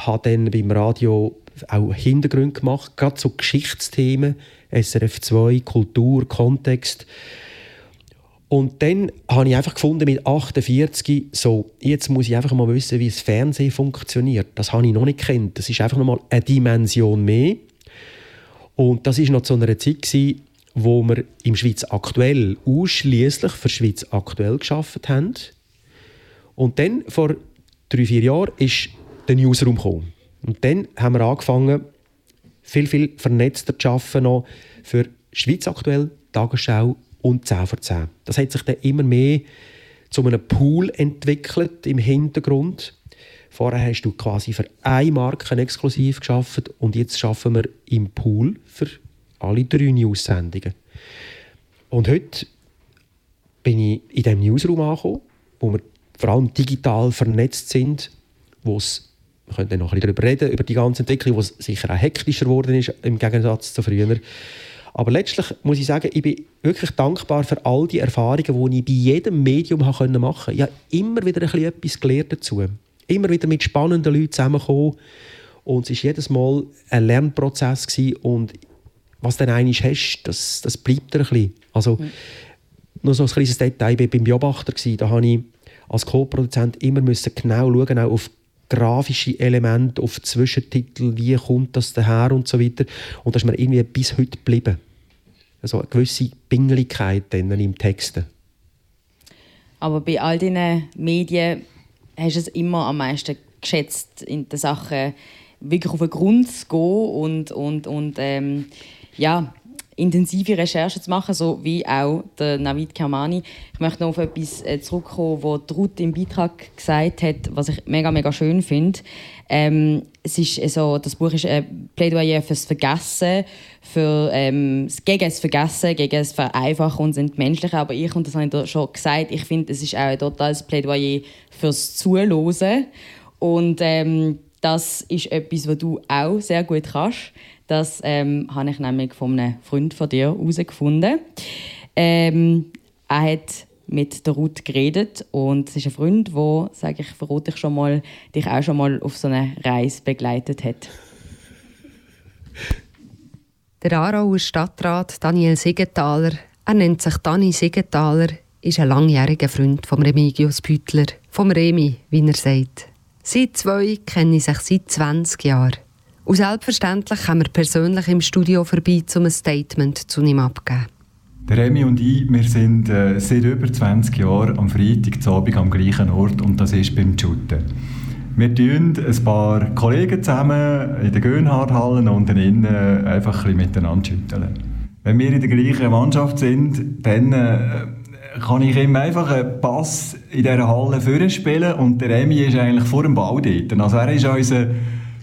habe dann beim Radio auch Hintergründe gemacht, gerade so Geschichtsthemen, SRF 2, Kultur, Kontext. Und dann habe ich einfach gefunden, mit 48, so, jetzt muss ich einfach mal wissen, wie das Fernsehen funktioniert. Das habe ich noch nicht kennt. Das ist einfach noch mal eine Dimension mehr. Und das ist noch zu einer Zeit, gewesen, wo wir im Schweiz aktuell ausschließlich für Schweiz aktuell geschafft haben. Und dann vor drei vier Jahren ist der Newsroom gekommen. Und dann haben wir angefangen, viel, viel vernetzter zu arbeiten noch für Schweiz aktuell, Tagesschau und 10 vor 10. Das hat sich dann immer mehr zu einem Pool entwickelt im Hintergrund. Vorher hast du quasi für eine Marke exklusiv geschafft und jetzt schaffen wir im Pool für alle drei News-Sendungen. Und heute bin ich in diesem Newsroom angekommen, wo wir vor allem digital vernetzt sind, wo es wir können dann noch ein bisschen darüber reden, über die ganze Entwicklung, die sicher auch hektischer geworden ist im Gegensatz zu früher. Aber letztlich muss ich sagen, ich bin wirklich dankbar für all die Erfahrungen, die ich bei jedem Medium machen konnte. Ich habe immer wieder ein bisschen etwas gelernt dazu. Immer wieder mit spannenden Leuten zusammengekommen. Und es war jedes Mal ein Lernprozess. Gewesen. Und was du dann eigentlich hast, das, das bleibt dir ein bisschen. Also, noch so ein kleines Detail, ich war beim Beobachter, da habe ich als Co-Produzent immer müssen genau schauen, auch auf grafische Elemente, auf Zwischentitel, wie kommt das daher und so weiter. Und das ist mir irgendwie bis heute geblieben. Also eine gewisse Pingeligkeit im Texten. Aber bei all diesen Medien hast du es immer am meisten geschätzt, in den Sachen wirklich auf den Grund zu gehen und, und, und ähm, ja, intensive Recherchen zu machen, so wie auch der Navid Kermani. Ich möchte noch auf etwas äh, zurückkommen, was Ruth im Beitrag gesagt hat, was ich mega, mega schön finde. Ähm, es ist so, das Buch ist ein Plädoyer fürs Vergessen, für, ähm, gegen das Vergessen, gegen das Vereinfachen und sind menschlich. Aber ich, und das habe ich schon gesagt, ich finde, es ist auch ein totales Plädoyer fürs Zuhören. Und ähm, das ist etwas, was du auch sehr gut kannst. Das ähm, habe ich nämlich von einem Freund von dir herausgefunden. Ähm, er hat mit der Ruth geredet und es ist ein Freund, der, sage ich, verrate ich schon mal, dich auch schon mal auf so eine Reise begleitet hat. Der Aarauer Stadtrat Daniel Siegenthaler, er nennt sich Dani Siegenthaler, ist ein langjähriger Freund von Remigius Büttler, vom Remi, wie er sagt. Sie zwei kennen sich seit 20 Jahren. Und selbstverständlich haben wir persönlich im Studio vorbei, um ein Statement zu ihm abzugeben. Der Remy und ich, wir sind äh, seit über 20 Jahren am Freitagabend am gleichen Ort und das ist beim Shooten. Wir tun ein paar Kollegen zusammen in den Gönhardhallen und innen einfach ein miteinander schütteln. Wenn wir in der gleichen Mannschaft sind, dann äh, kann ich ihm einfach einen Pass in dieser Halle vorspielen und der Remy ist eigentlich vor dem Ball dort. Also er ist unser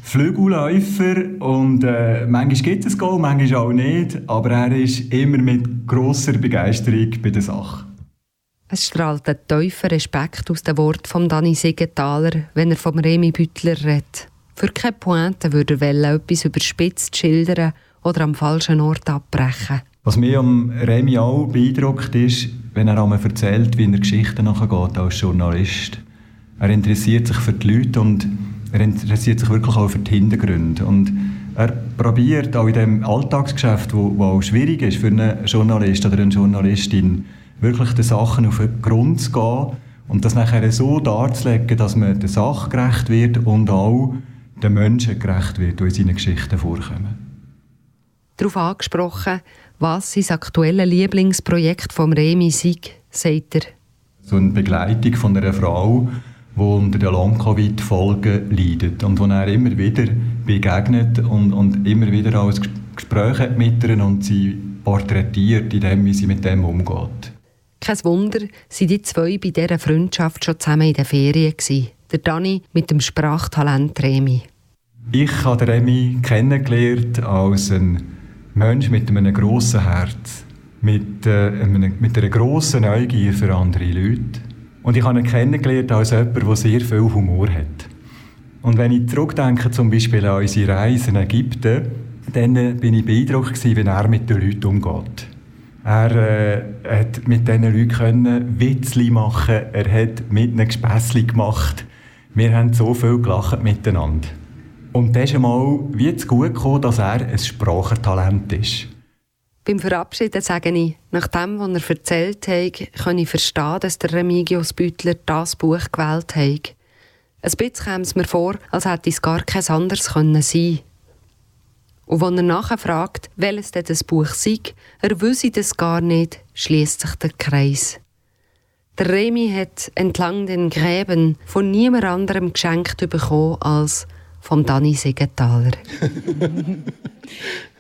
Flügelläufer und äh, manchmal gibt es ein Goal, manchmal auch nicht, aber er ist immer mit grosser Begeisterung bei der Sache. Es strahlt ein tiefer Respekt aus dem Wort von Dani Siegenthaler, wenn er vom Remi Büttler redet. Für keine Pointe würde er etwas überspitzt schildern oder am falschen Ort abbrechen. Was mich am Remi auch beeindruckt ist, wenn er einmal erzählt, wie er Geschichten nachgeht als Journalist. Er interessiert sich für die Leute und er interessiert sich wirklich auch für die Hintergründe. Und er probiert auch in dem Alltagsgeschäft, wo, wo auch schwierig ist für einen Journalist oder eine Journalistin, wirklich den Sachen auf den Grund zu gehen und das nachher so darzulegen, dass man der Sache gerecht wird und auch den Menschen gerecht wird, die in seinen Geschichten vorkommen. Darauf angesprochen, was sein aktuelles Lieblingsprojekt vom Remi sei, sagt er. So eine Begleitung von einer Frau, die unter den Long-Covid-Folgen leidet und wo er immer wieder begegnet und, und immer wieder auch ein Gespräch hat mit ihr und sie porträtiert in dem, wie sie mit dem umgeht. Kein Wunder, sind die zwei bei dieser Freundschaft schon zusammen in den Ferien gewesen. Der Dani mit dem Sprachtalent Remi. Ich habe Remi kennengelernt als ein Mensch mit einem grossen Herz, mit, äh, mit einer grossen Neugier für andere Leute und ich habe ihn kennengelernt als jemand, der sehr viel Humor hat. Und wenn ich zurückdenke, zum Beispiel an unsere Reise in Ägypten, dann bin ich beeindruckt wie er mit den Leuten umgeht. Er äh, hat mit diesen Leuten können Witzli machen, er hat mit ihnen Gespässli gemacht. Wir haben so viel gelacht miteinander. Und das ist einmal wie zu gut gekommen, dass er ein Sprachentalent ist. Beim Verabschieden sage ich, nach dem, was er erzählt hat, kann ich verstehen, dass der Remigius Büttler das Buch gewählt hat. Ein bisschen kam es mir vor, als hätte es gar kein anderes sein können Und wenn er nachher fragt, welches denn das Buch sei, er wüsste das gar nicht, schließt sich der Kreis. Der Remi hat entlang den Gräben von niemand anderem geschenkt bekommen als vom Danny Segenthaler. [LAUGHS]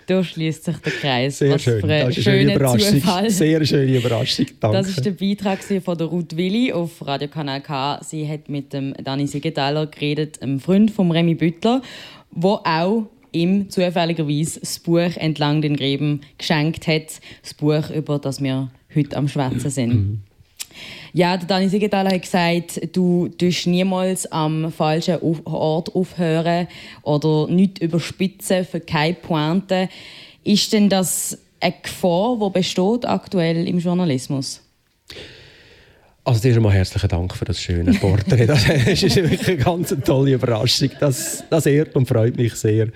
Da schließt sich der Kreis. Sehr Was schön. Für das ist eine Überraschung. Zufall. Sehr schöne Überraschung. Danke. Das ist der Beitrag von der Ruth Willi auf Radio Kanal K. Sie hat mit dem Dani Siegenthaler geredet, einem Freund von Remy Büttler, wo auch ihm zufälligerweise das Buch «Entlang den Gräben» geschenkt hat. Das Buch, über das wir heute am Schwätzen sind. Ja, der Dani Siegenthaler hat gesagt, du tust niemals am falschen Ort aufhören oder nicht überspitzen für keine Pointe. Ist denn das eine Gefahr, die besteht aktuell im Journalismus? Also zuerst einmal herzlichen Dank für das schöne Porträt. [LAUGHS] Das ist wirklich eine ganz tolle Überraschung. Das, das ehrt und freut mich sehr.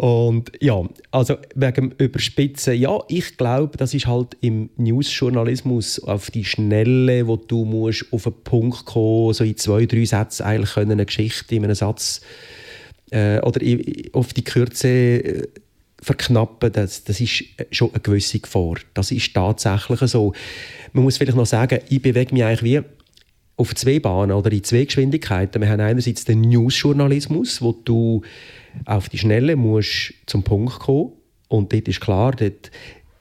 Und ja, also wegen Überspitzen, ja, ich glaube, das ist halt im Newsjournalismus auf die Schnelle, wo du musst auf einen Punkt kommen, so in zwei, drei Sätzen eigentlich können eine Geschichte in einem Satz äh, oder auf die Kürze äh, verknappen, das, das ist schon eine gewisse Gefahr. Das ist tatsächlich so. Man muss vielleicht noch sagen, ich bewege mich eigentlich wie auf zwei Bahnen oder in zwei Geschwindigkeiten. Wir haben einerseits den Newsjournalismus, wo du auf die Schnelle musst zum Punkt kommen und dort ist klar, dort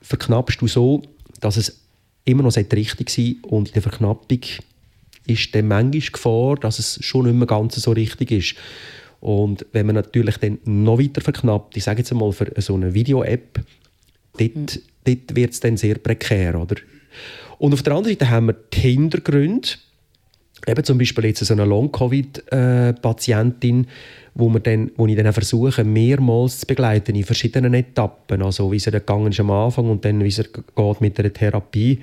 verknappst du so, dass es immer noch richtig sein und in der Verknappung ist dann manchmal Gefahr, dass es schon nicht mehr ganz so richtig ist. Und wenn man natürlich dann noch weiter verknappt, ich sage jetzt einmal für so eine Video-App, dort, mhm. dort wird es dann sehr prekär, oder? Und auf der anderen Seite haben wir die Hintergründe, eben zum Beispiel jetzt so eine Long-Covid-Patientin, wo, wir dann, wo ich dann versuche, mehrmals zu begleiten in verschiedenen Etappen, also wie es gegangen ist am Anfang und dann wie es geht mit der Therapie.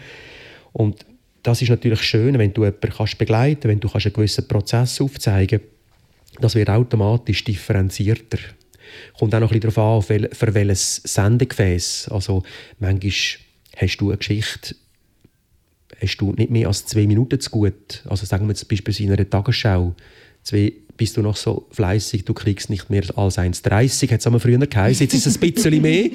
Und das ist natürlich schön, wenn du jemanden kannst begleiten wenn du kannst einen gewissen Prozess aufzeigen Das wird automatisch differenzierter. Kommt auch noch ein bisschen darauf an, für welches Sendegefäß. Also manchmal hast du eine Geschichte, hast du nicht mehr als zwei Minuten zu gut. Also sagen wir jetzt beispielsweise in einer Tagesschau, zwei, bist du noch so fleißig, du kriegst nicht mehr als 1,30, hat es früher geheißen. Jetzt ist es ein bisschen mehr.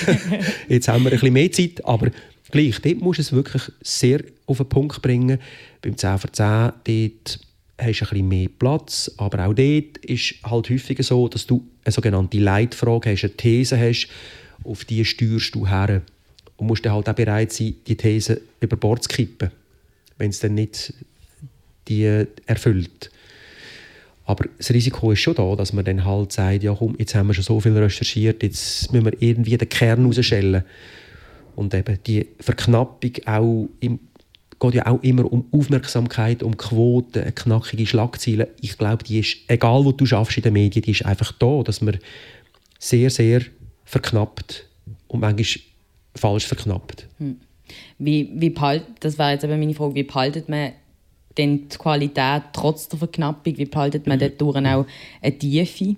[LAUGHS] Jetzt haben wir ein bisschen mehr Zeit, aber gleich, dort musst du es wirklich sehr auf den Punkt bringen. Beim 10 vor 10, dort hast du ein bisschen mehr Platz, aber auch dort ist halt häufiger so, dass du eine sogenannte Leitfrage hast, eine These hast, auf die steuerst du her und musst dann halt auch bereit sein, die These über Bord zu kippen, wenn es dann nicht die erfüllt. Aber das Risiko ist schon da, dass man dann halt sagt, ja komm, jetzt haben wir schon so viel recherchiert, jetzt müssen wir irgendwie den Kern rausstellen. Und eben die Verknappung auch im, geht ja auch immer um Aufmerksamkeit, um Quoten, knackige Schlagzeilen. Ich glaube, die ist, egal wo du schaffst in den Medien, die ist einfach da, dass man sehr, sehr verknappt und manchmal falsch verknappt. Hm. Wie, wie behalt, das wäre jetzt eben meine Frage, wie behaltet man denn die Qualität trotz der Verknappung? Wie behaltet man dort auch eine Tiefe?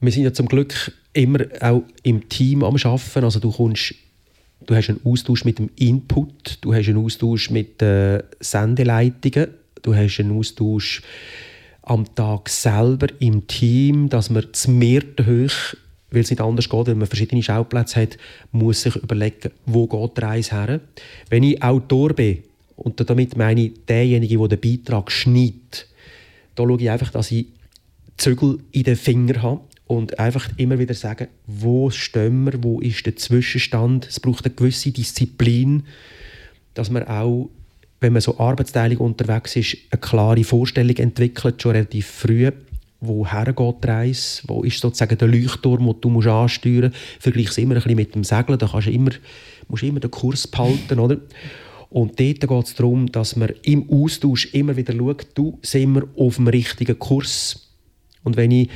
Wir sind ja zum Glück immer auch im Team am Arbeiten. Also du kommst du hast einen Austausch mit dem Input, du hast einen Austausch mit den Sendeleitungen, du hast einen Austausch am Tag selber im Team, dass man das Mehrte hoch, weil es nicht anders geht, wenn man verschiedene Schauplätze hat, muss sich überlegen, wo geht die Reise her. Wenn ich Autor bin, und damit meine ich derjenige, der den Beitrag schneidet. Da schaue ich einfach, dass ich Zügel in den Fingern habe und einfach immer wieder sagen, wo stehen wir, wo ist der Zwischenstand. Es braucht eine gewisse Disziplin, dass man auch, wenn man so arbeitsteilig unterwegs ist, eine klare Vorstellung entwickelt, schon relativ früh, woher geht die Reise, wo ist sozusagen der Leuchtturm, den du musst ansteuern musst. Vergleich es immer ein bisschen mit dem Segeln, da kannst du immer, musst immer den Kurs behalten, oder? Und dort geht es darum, dass man im Austausch immer wieder schaut, du, sind wir auf dem richtigen Kurs. Und wenn ich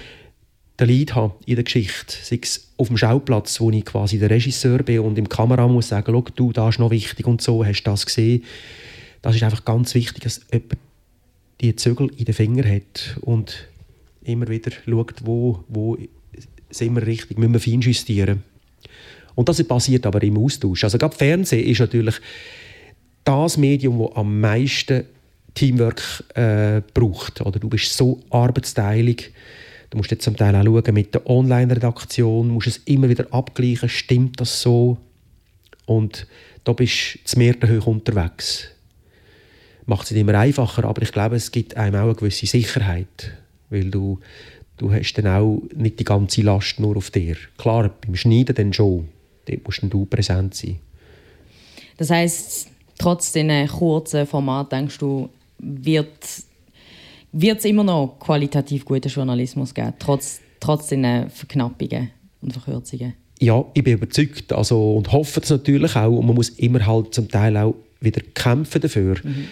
den Lead habe in der Geschichte, sei es auf dem Schauplatz, wo ich quasi der Regisseur bin und im Kamera muss sagen, schau, du, das ist noch wichtig und so, hast du das gesehen? Das ist einfach ganz wichtig, dass jemand die Zügel in den Fingern hat und immer wieder schaut, wo, wo sind wir richtig, müssen wir fein justieren. Und das passiert aber im Austausch. Also gerade Fernsehen ist natürlich das Medium, das am meisten Teamwork äh, braucht. Oder du bist so arbeitsteilig. Du musst jetzt zum Teil auch schauen mit der Online-Redaktion, musst es immer wieder abgleichen, stimmt das so? Und da bist du mehr hoch unterwegs. Macht es nicht immer einfacher, aber ich glaube, es gibt einem auch eine gewisse Sicherheit, weil du, du hast dann auch nicht die ganze Last nur auf dir. Klar, beim Schneiden dann schon, dort musst du präsent sein. Das heißt, trotz diesen kurzen Format denkst du, wird es immer noch qualitativ guten Journalismus geben, trotz, trotz diesen Verknappungen und Verkürzungen? Ja, ich bin überzeugt also, und hoffe es natürlich auch. Und man muss immer halt zum Teil auch wieder kämpfen dafür. Mhm.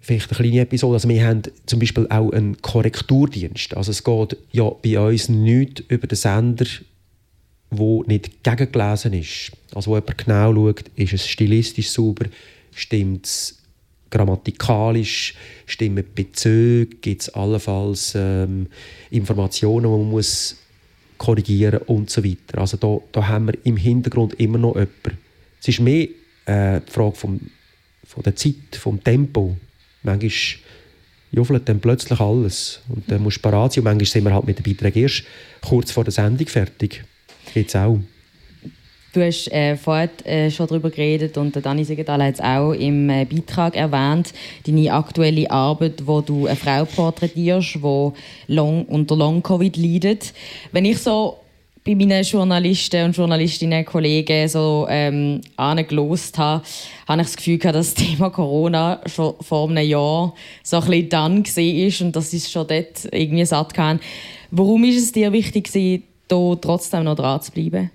Vielleicht eine kleine Episode. Also wir haben zum Beispiel auch einen Korrekturdienst. Also es geht ja bei uns nicht über den Sender, wo nicht gegengelesen ist. Also wo jemand genau schaut, ist es stilistisch sauber, Stimmt es grammatikalisch? Stimmen Bezüge? Gibt es allenfalls ähm, Informationen, die man muss korrigieren und so weiter. Also da, da haben wir im Hintergrund immer noch jemanden. Es ist mehr äh, die Frage vom, von der Zeit, vom Tempo. Manchmal juffelt dann plötzlich alles und dann musst du parat sein und manchmal sind wir halt mit den Beiträgen erst kurz vor der Sendung fertig. Geht's auch. Du hast äh, vorhin äh, schon darüber geredet und Dani Siegenthaler hat es auch im äh, Beitrag erwähnt, deine aktuelle Arbeit, wo du eine Frau porträtierst, die long, unter Long-Covid leidet. Wenn ich so bei meinen Journalisten und Journalistinnen Kollegen so ähm, angelost habe, habe ich das Gefühl gehabt, dass das Thema Corona schon vor einem Jahr so ein bisschen dann war und dass es schon dort irgendwie satt kann. Warum ist es dir wichtig, hier trotzdem noch dran zu bleiben?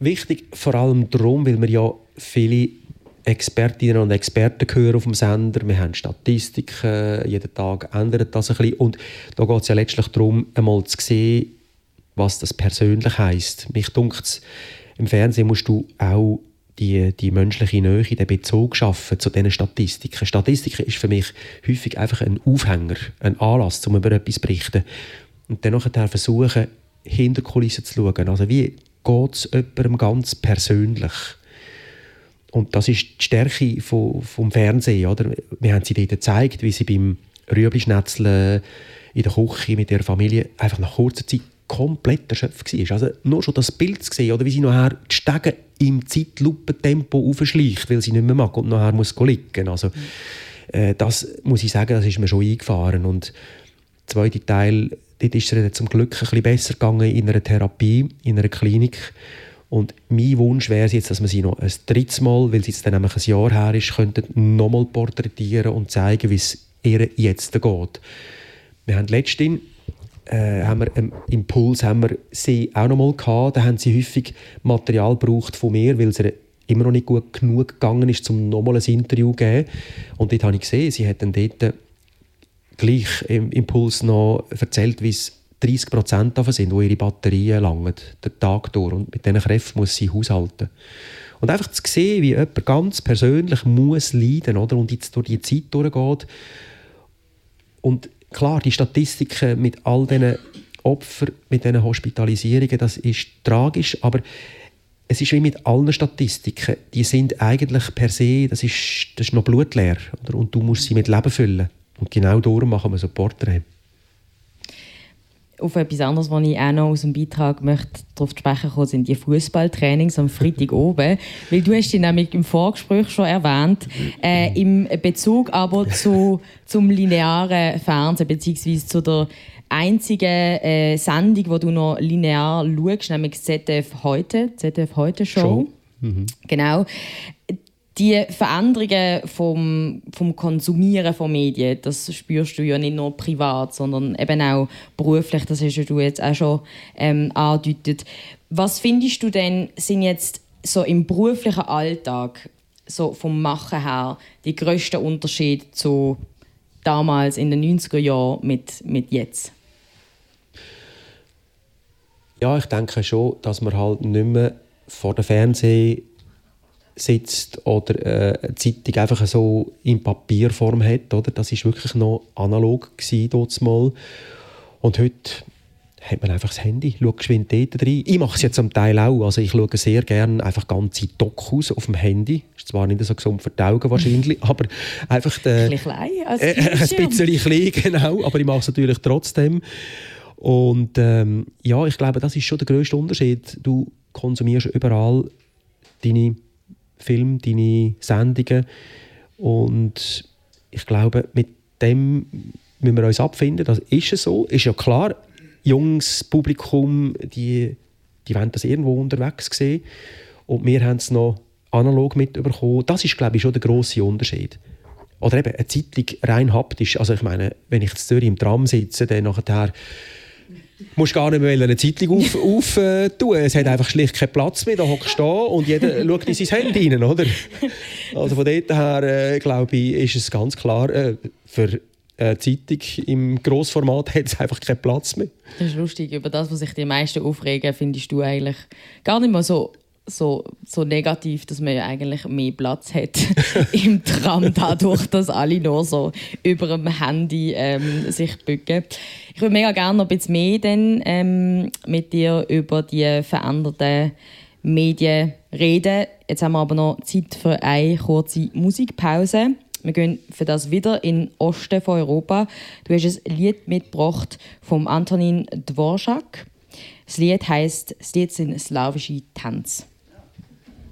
Wichtig vor allem darum, weil wir ja viele Expertinnen und Experten hören auf dem Sender. Wir haben Statistiken, jeden Tag ändert das ein bisschen. Und da geht es ja letztlich darum, einmal zu sehen, was das persönlich heisst. Mich dunkt im Fernsehen musst du auch die, die menschliche Nähe, den Bezug schaffen zu diesen Statistiken. Statistiken ist für mich häufig einfach ein Aufhänger, ein Anlass, um über etwas zu berichten. Und dann versuchen, hinter Kulissen zu schauen. Also wie geht es jemandem ganz persönlich. Und das ist die Stärke vom, vom Fernsehen. Oder? Wir haben sie dort gezeigt, wie sie beim Rüebli-Schnetzeln in der Küche mit ihrer Familie einfach nach kurzer Zeit komplett erschöpft war. Also nur schon das Bild zu sehen, oder wie sie nachher die Stege im Zeitlupentempo aufschleicht, weil sie nicht mehr mag und nachher muss liegen. Also, äh, das muss ich sagen, das ist mir schon eingefahren. Und der zweite Teil, dort ist es zum Glück ein bisschen besser gegangen in einer Therapie, in einer Klinik. Und mein Wunsch wäre jetzt, dass man sie noch ein drittes Mal, weil es jetzt dann nämlich ein Jahr her ist, könnten nochmal porträtieren und zeigen, wie es ihr jetzt geht. Wir haben letztens äh, haben wir einen Impuls haben wir sie auch noch mal gehabt. Da haben sie häufig Material gebraucht von mir, weil es immer noch nicht gut genug gegangen ist, um nochmal ein Interview zu geben. Und dort habe ich gesehen, sie hat dann dort gleich im Impuls noch erzählt, wie es 30 Prozent davon sind, wo ihre Batterien langen, den Tag durch. Und mit diesen Kräften muss sie haushalten. Und einfach zu sehen, wie jemand ganz persönlich muss leiden oder? und jetzt durch die Zeit durchgeht. Und klar, die Statistiken mit all diesen Opfern, mit diesen Hospitalisierungen, das ist tragisch, aber es ist wie mit allen Statistiken, die sind eigentlich per se, das ist, das ist noch blutleer. Oder? Und du musst sie mit Leben füllen. Und genau darum machen wir so Porträts. Auf etwas anderes, was ich auch noch aus dem Beitrag möchte, darauf sprechen kommen, sind die Fußballtrainings am Freitag [LAUGHS] oben. Weil du hast die nämlich im Vorgespräch schon erwähnt, äh, im Bezug aber [LAUGHS] zu, zum linearen Fernsehen, beziehungsweise zu der einzigen äh, Sendung, wo du noch linear schaust, nämlich ZDF heute, ZDF heute Show. Show. Mhm. Genau die Veränderungen vom, vom Konsumieren von Medien, das spürst du ja nicht nur privat, sondern eben auch beruflich. Das hast du jetzt auch schon ähm, angedeutet. Was findest du denn, sind jetzt so im beruflichen Alltag, so vom Machen her, die grössten Unterschiede zu damals in den 90er Jahren mit, mit jetzt? Ja, ich denke schon, dass man halt nicht mehr vor dem Fernseher sitzt oder äh, eine Zeitung einfach so in Papierform hat. Oder? Das war wirklich noch analog mal. Und heute hat man einfach das Handy, schaut geschwind dort rein. Ich mache es jetzt zum Teil auch. Also ich schaue sehr gerne einfach ganze Dokus auf dem Handy. Ist zwar nicht so gesund für die Augen wahrscheinlich, [LAUGHS] aber einfach... Äh, ein bisschen klein als äh, Ein bisschen klein, genau. Aber ich mache es natürlich trotzdem. Und ähm, ja, ich glaube, das ist schon der grösste Unterschied. Du konsumierst überall deine Film, deine Sendungen. Und ich glaube, mit dem müssen wir uns abfinden. Das ist es so. Ist ja klar, junges Publikum, die, die wollen das irgendwo unterwegs sehen. Und wir haben es noch analog mitbekommen. Das ist, glaube ich, schon der grosse Unterschied. Oder eben eine Zeitung rein haptisch. Also ich meine, wenn ich in Zürich im Tram sitze, dann nachher musst gar nicht mehr eine Zeitung auf, [LAUGHS] auf äh, tun. Es hat einfach schlicht keinen Platz mehr. Da hockst du da und jeder [LAUGHS] schaut in sein Handy rein, oder? Also von dort her, äh, glaube ich, ist es ganz klar, äh, für eine Zeitung im Grossformat hat es einfach keinen Platz mehr. Das ist lustig. Über das, was sich die meisten aufregen, findest du eigentlich gar nicht mehr so so, so negativ, dass man ja eigentlich mehr Platz hat [LAUGHS] im Tram, dadurch, dass alle nur so über dem Handy ähm, sich bücken. Ich würde mega gerne noch ein bisschen mehr dann, ähm, mit dir über die veränderten Medien reden. Jetzt haben wir aber noch Zeit für eine kurze Musikpause. Wir gehen für das wieder in den Osten von Europa. Du hast ein Lied mitgebracht vom Antonin Dvorak. Das Lied heißt das Lied sind slawische Tanz.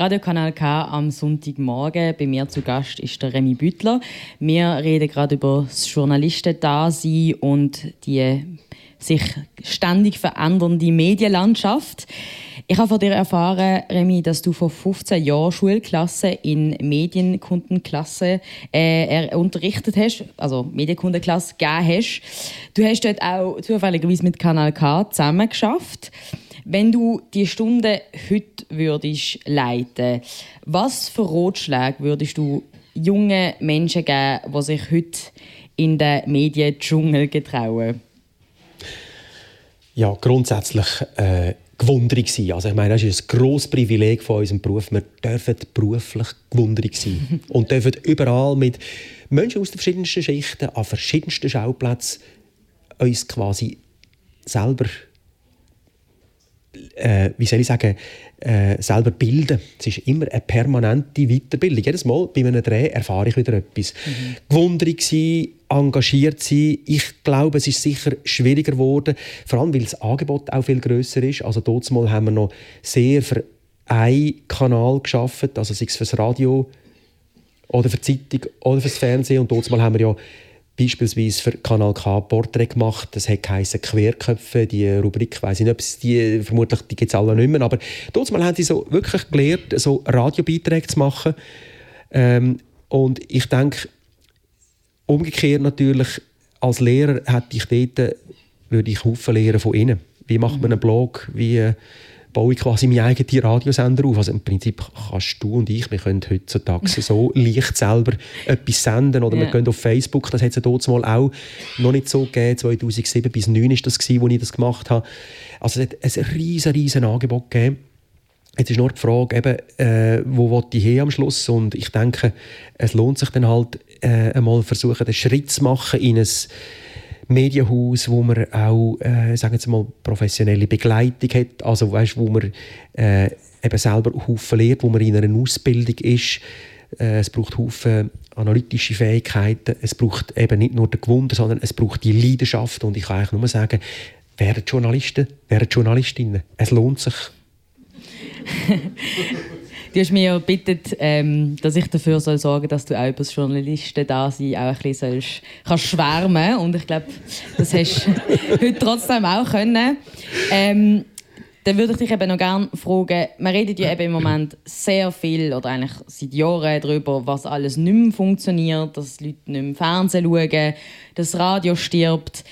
Radiokanal K am Sonntagmorgen. Bei mir zu Gast ist der Remy Büttler. Wir reden gerade über das Journalistendasein und die sich ständig verändernde Medienlandschaft. Ich habe von dir erfahren, Remy, dass du vor 15 Jahren Schulklasse in Medienkundenklasse äh, unterrichtet hast, also Medienkundenklasse gegeben hast. Du hast dort auch zufälligerweise mit Kanal K zusammen geschafft. Wenn du die Stunde heute würdest leiten, was für Ratschläge würdest du jungen Menschen geben, die sich heute in den Mediendschungel getrauen? Ja, grundsätzlich äh, gewundert sein. Also ich meine, das ist ein grosses Privileg von unserem Beruf. Wir dürfen beruflich gewundert sein [LAUGHS] und dürfen überall mit Menschen aus den verschiedensten Schichten, an verschiedensten Schauplätzen uns quasi selber äh, wie soll ich sagen, äh, selber bilden. Es ist immer eine permanente Weiterbildung. Jedes Mal bei einem Dreh erfahre ich wieder etwas. Mhm. Gewundert sein, engagiert sein. Ich glaube, es ist sicher schwieriger geworden, vor allem, weil das Angebot auch viel grösser ist. Also dort mal haben wir noch sehr für einen Kanal geschafft, also sei es fürs Radio oder für die Zeitung oder fürs Fernsehen. Und dort mal haben wir ja beispielsweise für Kanal K Porträt gemacht. Das hat geheißen Querköpfe. Die Rubrik, weiß ich nicht, ob es die, vermutlich die gibt es alle nicht mehr. Aber dort haben sie so wirklich gelernt, so Radiobeiträge zu machen. Ähm, und ich denke, umgekehrt natürlich, als Lehrer hätte ich dort, würde ich Haufen lernen von ihnen. Wie macht man einen Blog? Wie baue ich quasi meinen eigenen Radiosender auf. Also im Prinzip kannst du und ich, wir können heutzutage so [LAUGHS] leicht selber etwas senden oder yeah. wir gehen auf Facebook, das hat es ja dort mal auch noch nicht so gegeben, 2007 bis 2009 ist das gewesen, wo ich das gemacht habe. Also es hat ein riesen, riesen Angebot gegeben. Jetzt ist nur die Frage, eben, äh, wo will ich hin am Schluss? Und ich denke, es lohnt sich dann halt äh, einmal versuchen, den Schritt zu machen in ein Medienhaus, wo man auch, äh, sagen wir mal, professionelle Begleitung hat, also weißt, wo man äh, eben selber Haufen lernt, wo man in einer Ausbildung ist. Äh, es braucht Haufen analytische Fähigkeiten. Es braucht eben nicht nur den Gewunder, sondern es braucht die Leidenschaft. Und ich kann eigentlich nur sagen, werden Journalisten, werden Journalistinnen. Es lohnt sich. [LAUGHS] Du hast mir gebeten, ähm, dass ich dafür soll sorgen dass du auch über das Journalisten-Dasein auch ein bisschen sollst, kannst schwärmen Und ich glaube, das hast du [LAUGHS] heute trotzdem auch können. Ähm, dann würde ich dich eben noch gerne fragen, man redet ja eben im Moment sehr viel oder eigentlich seit Jahren darüber, was alles nicht mehr funktioniert, dass Leute nicht mehr Fernsehen schauen, das Radio stirbt.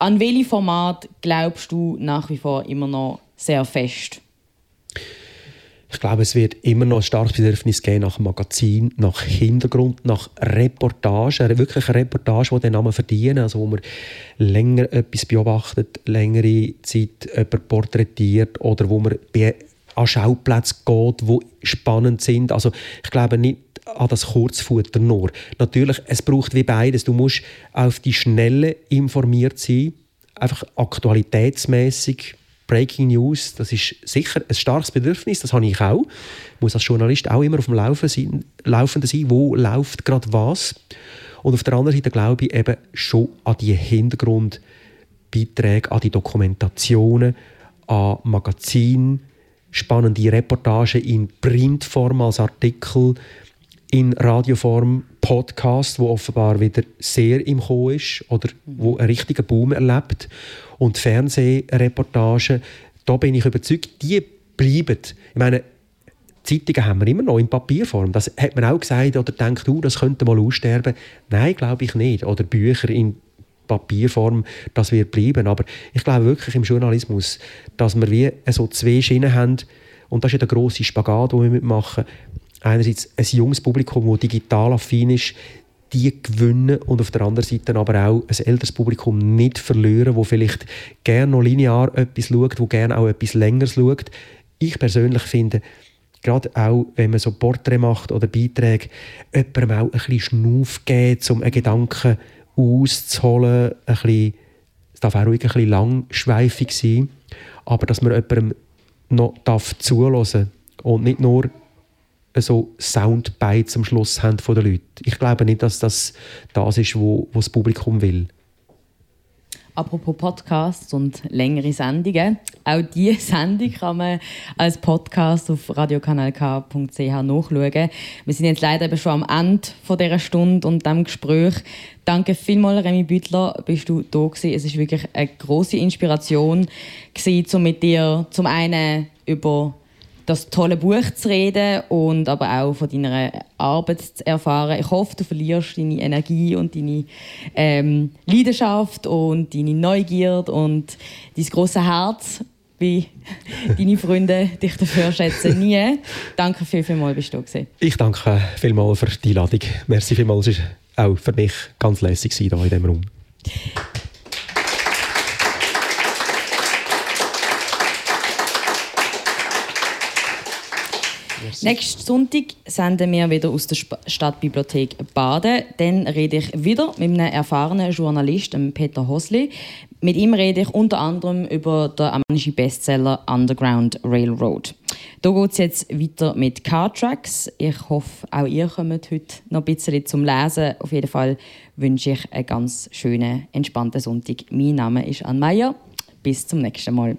An welchem Format glaubst du nach wie vor immer noch sehr fest? Ich glaube, es wird immer noch ein starkes Bedürfnis geben nach Magazin, nach Hintergrund, nach Reportage, wirklich eine Reportage, die den Namen verdienen, also wo man länger etwas beobachtet, längere Zeit jemanden porträtiert oder wo man an Schauplätze geht, die spannend sind. Also ich glaube nicht an das Kurzfutter nur. Natürlich, es braucht wie beides. Du musst auf die Schnelle informiert sein, einfach aktualitätsmäßig Breaking News, das ist sicher ein starkes Bedürfnis, das habe ich auch. Ich muss als Journalist auch immer auf dem Laufen sein, Laufenden sein, wo läuft gerade was. Und auf der anderen Seite glaube ich eben schon an die Hintergrundbeiträge, an die Dokumentationen, an Magazine, spannende Reportagen in Printform als Artikel, in Radioform, Podcast, wo offenbar wieder sehr im Kommen ist oder wo einen richtigen Boom erlebt und Fernsehreportagen, da bin ich überzeugt, die bleiben. Ich meine, Zeitungen haben wir immer noch in Papierform. Das hat man auch gesagt oder denkt, uh, das könnte mal aussterben. Nein, glaube ich nicht. Oder Bücher in Papierform, das wird bleiben. Aber ich glaube wirklich im Journalismus, dass wir wie so zwei Schienen haben und das ist ja der grosse Spagat, den wir mitmachen. Einerseits ein junges Publikum, das digital affin ist, die gewinnen und auf der anderen Seite aber auch ein älteres Publikum nicht verlieren, wo vielleicht gerne noch linear etwas schaut, wo gerne auch etwas länger schaut. Ich persönlich finde, gerade auch, wenn man so Porträts macht oder Beiträge, jemandem auch ein bisschen Schnuff geben, um einen Gedanken auszuholen, ein bisschen, es darf auch ruhig ein bisschen langschweifig sein, aber dass man jemandem noch darf zuhören und nicht nur so Soundbites am Schluss haben von den Leuten. Ich glaube nicht, dass das das ist, was das Publikum will. Apropos Podcasts und längere Sendungen. Auch diese [LAUGHS] Sendung kann man als Podcast auf radiokanalk.ch nachschauen. Wir sind jetzt leider eben schon am Ende dieser Stunde und diesem Gespräch. Danke vielmals, Remy Büttler, bist du da gewesen. Es ist wirklich eine große Inspiration gewesen, um mit dir zum einen über das tolle Buch zu reden und aber auch von deiner Arbeit zu erfahren. Ich hoffe, du verlierst deine Energie und deine ähm, Leidenschaft und deine Neugierde und dein große Herz, wie [LAUGHS] deine Freunde dich dafür schätzen, nie. Danke viel, vielmals, bist du da gewesen. Ich danke vielmals für die Einladung. Merci vielmals, es war auch für mich ganz lässig hier in diesem Raum. Nächsten Sonntag senden wir wieder aus der Stadtbibliothek Baden. Dann rede ich wieder mit einem erfahrenen Journalist, Peter Hosli. Mit ihm rede ich unter anderem über den amerikanischen Bestseller Underground Railroad. Da geht es jetzt weiter mit Car Tracks. Ich hoffe, auch ihr kommt heute noch ein bisschen zum Lesen. Auf jeden Fall wünsche ich einen ganz schönen, entspannten Sonntag. Mein Name ist Anne Meyer. Bis zum nächsten Mal.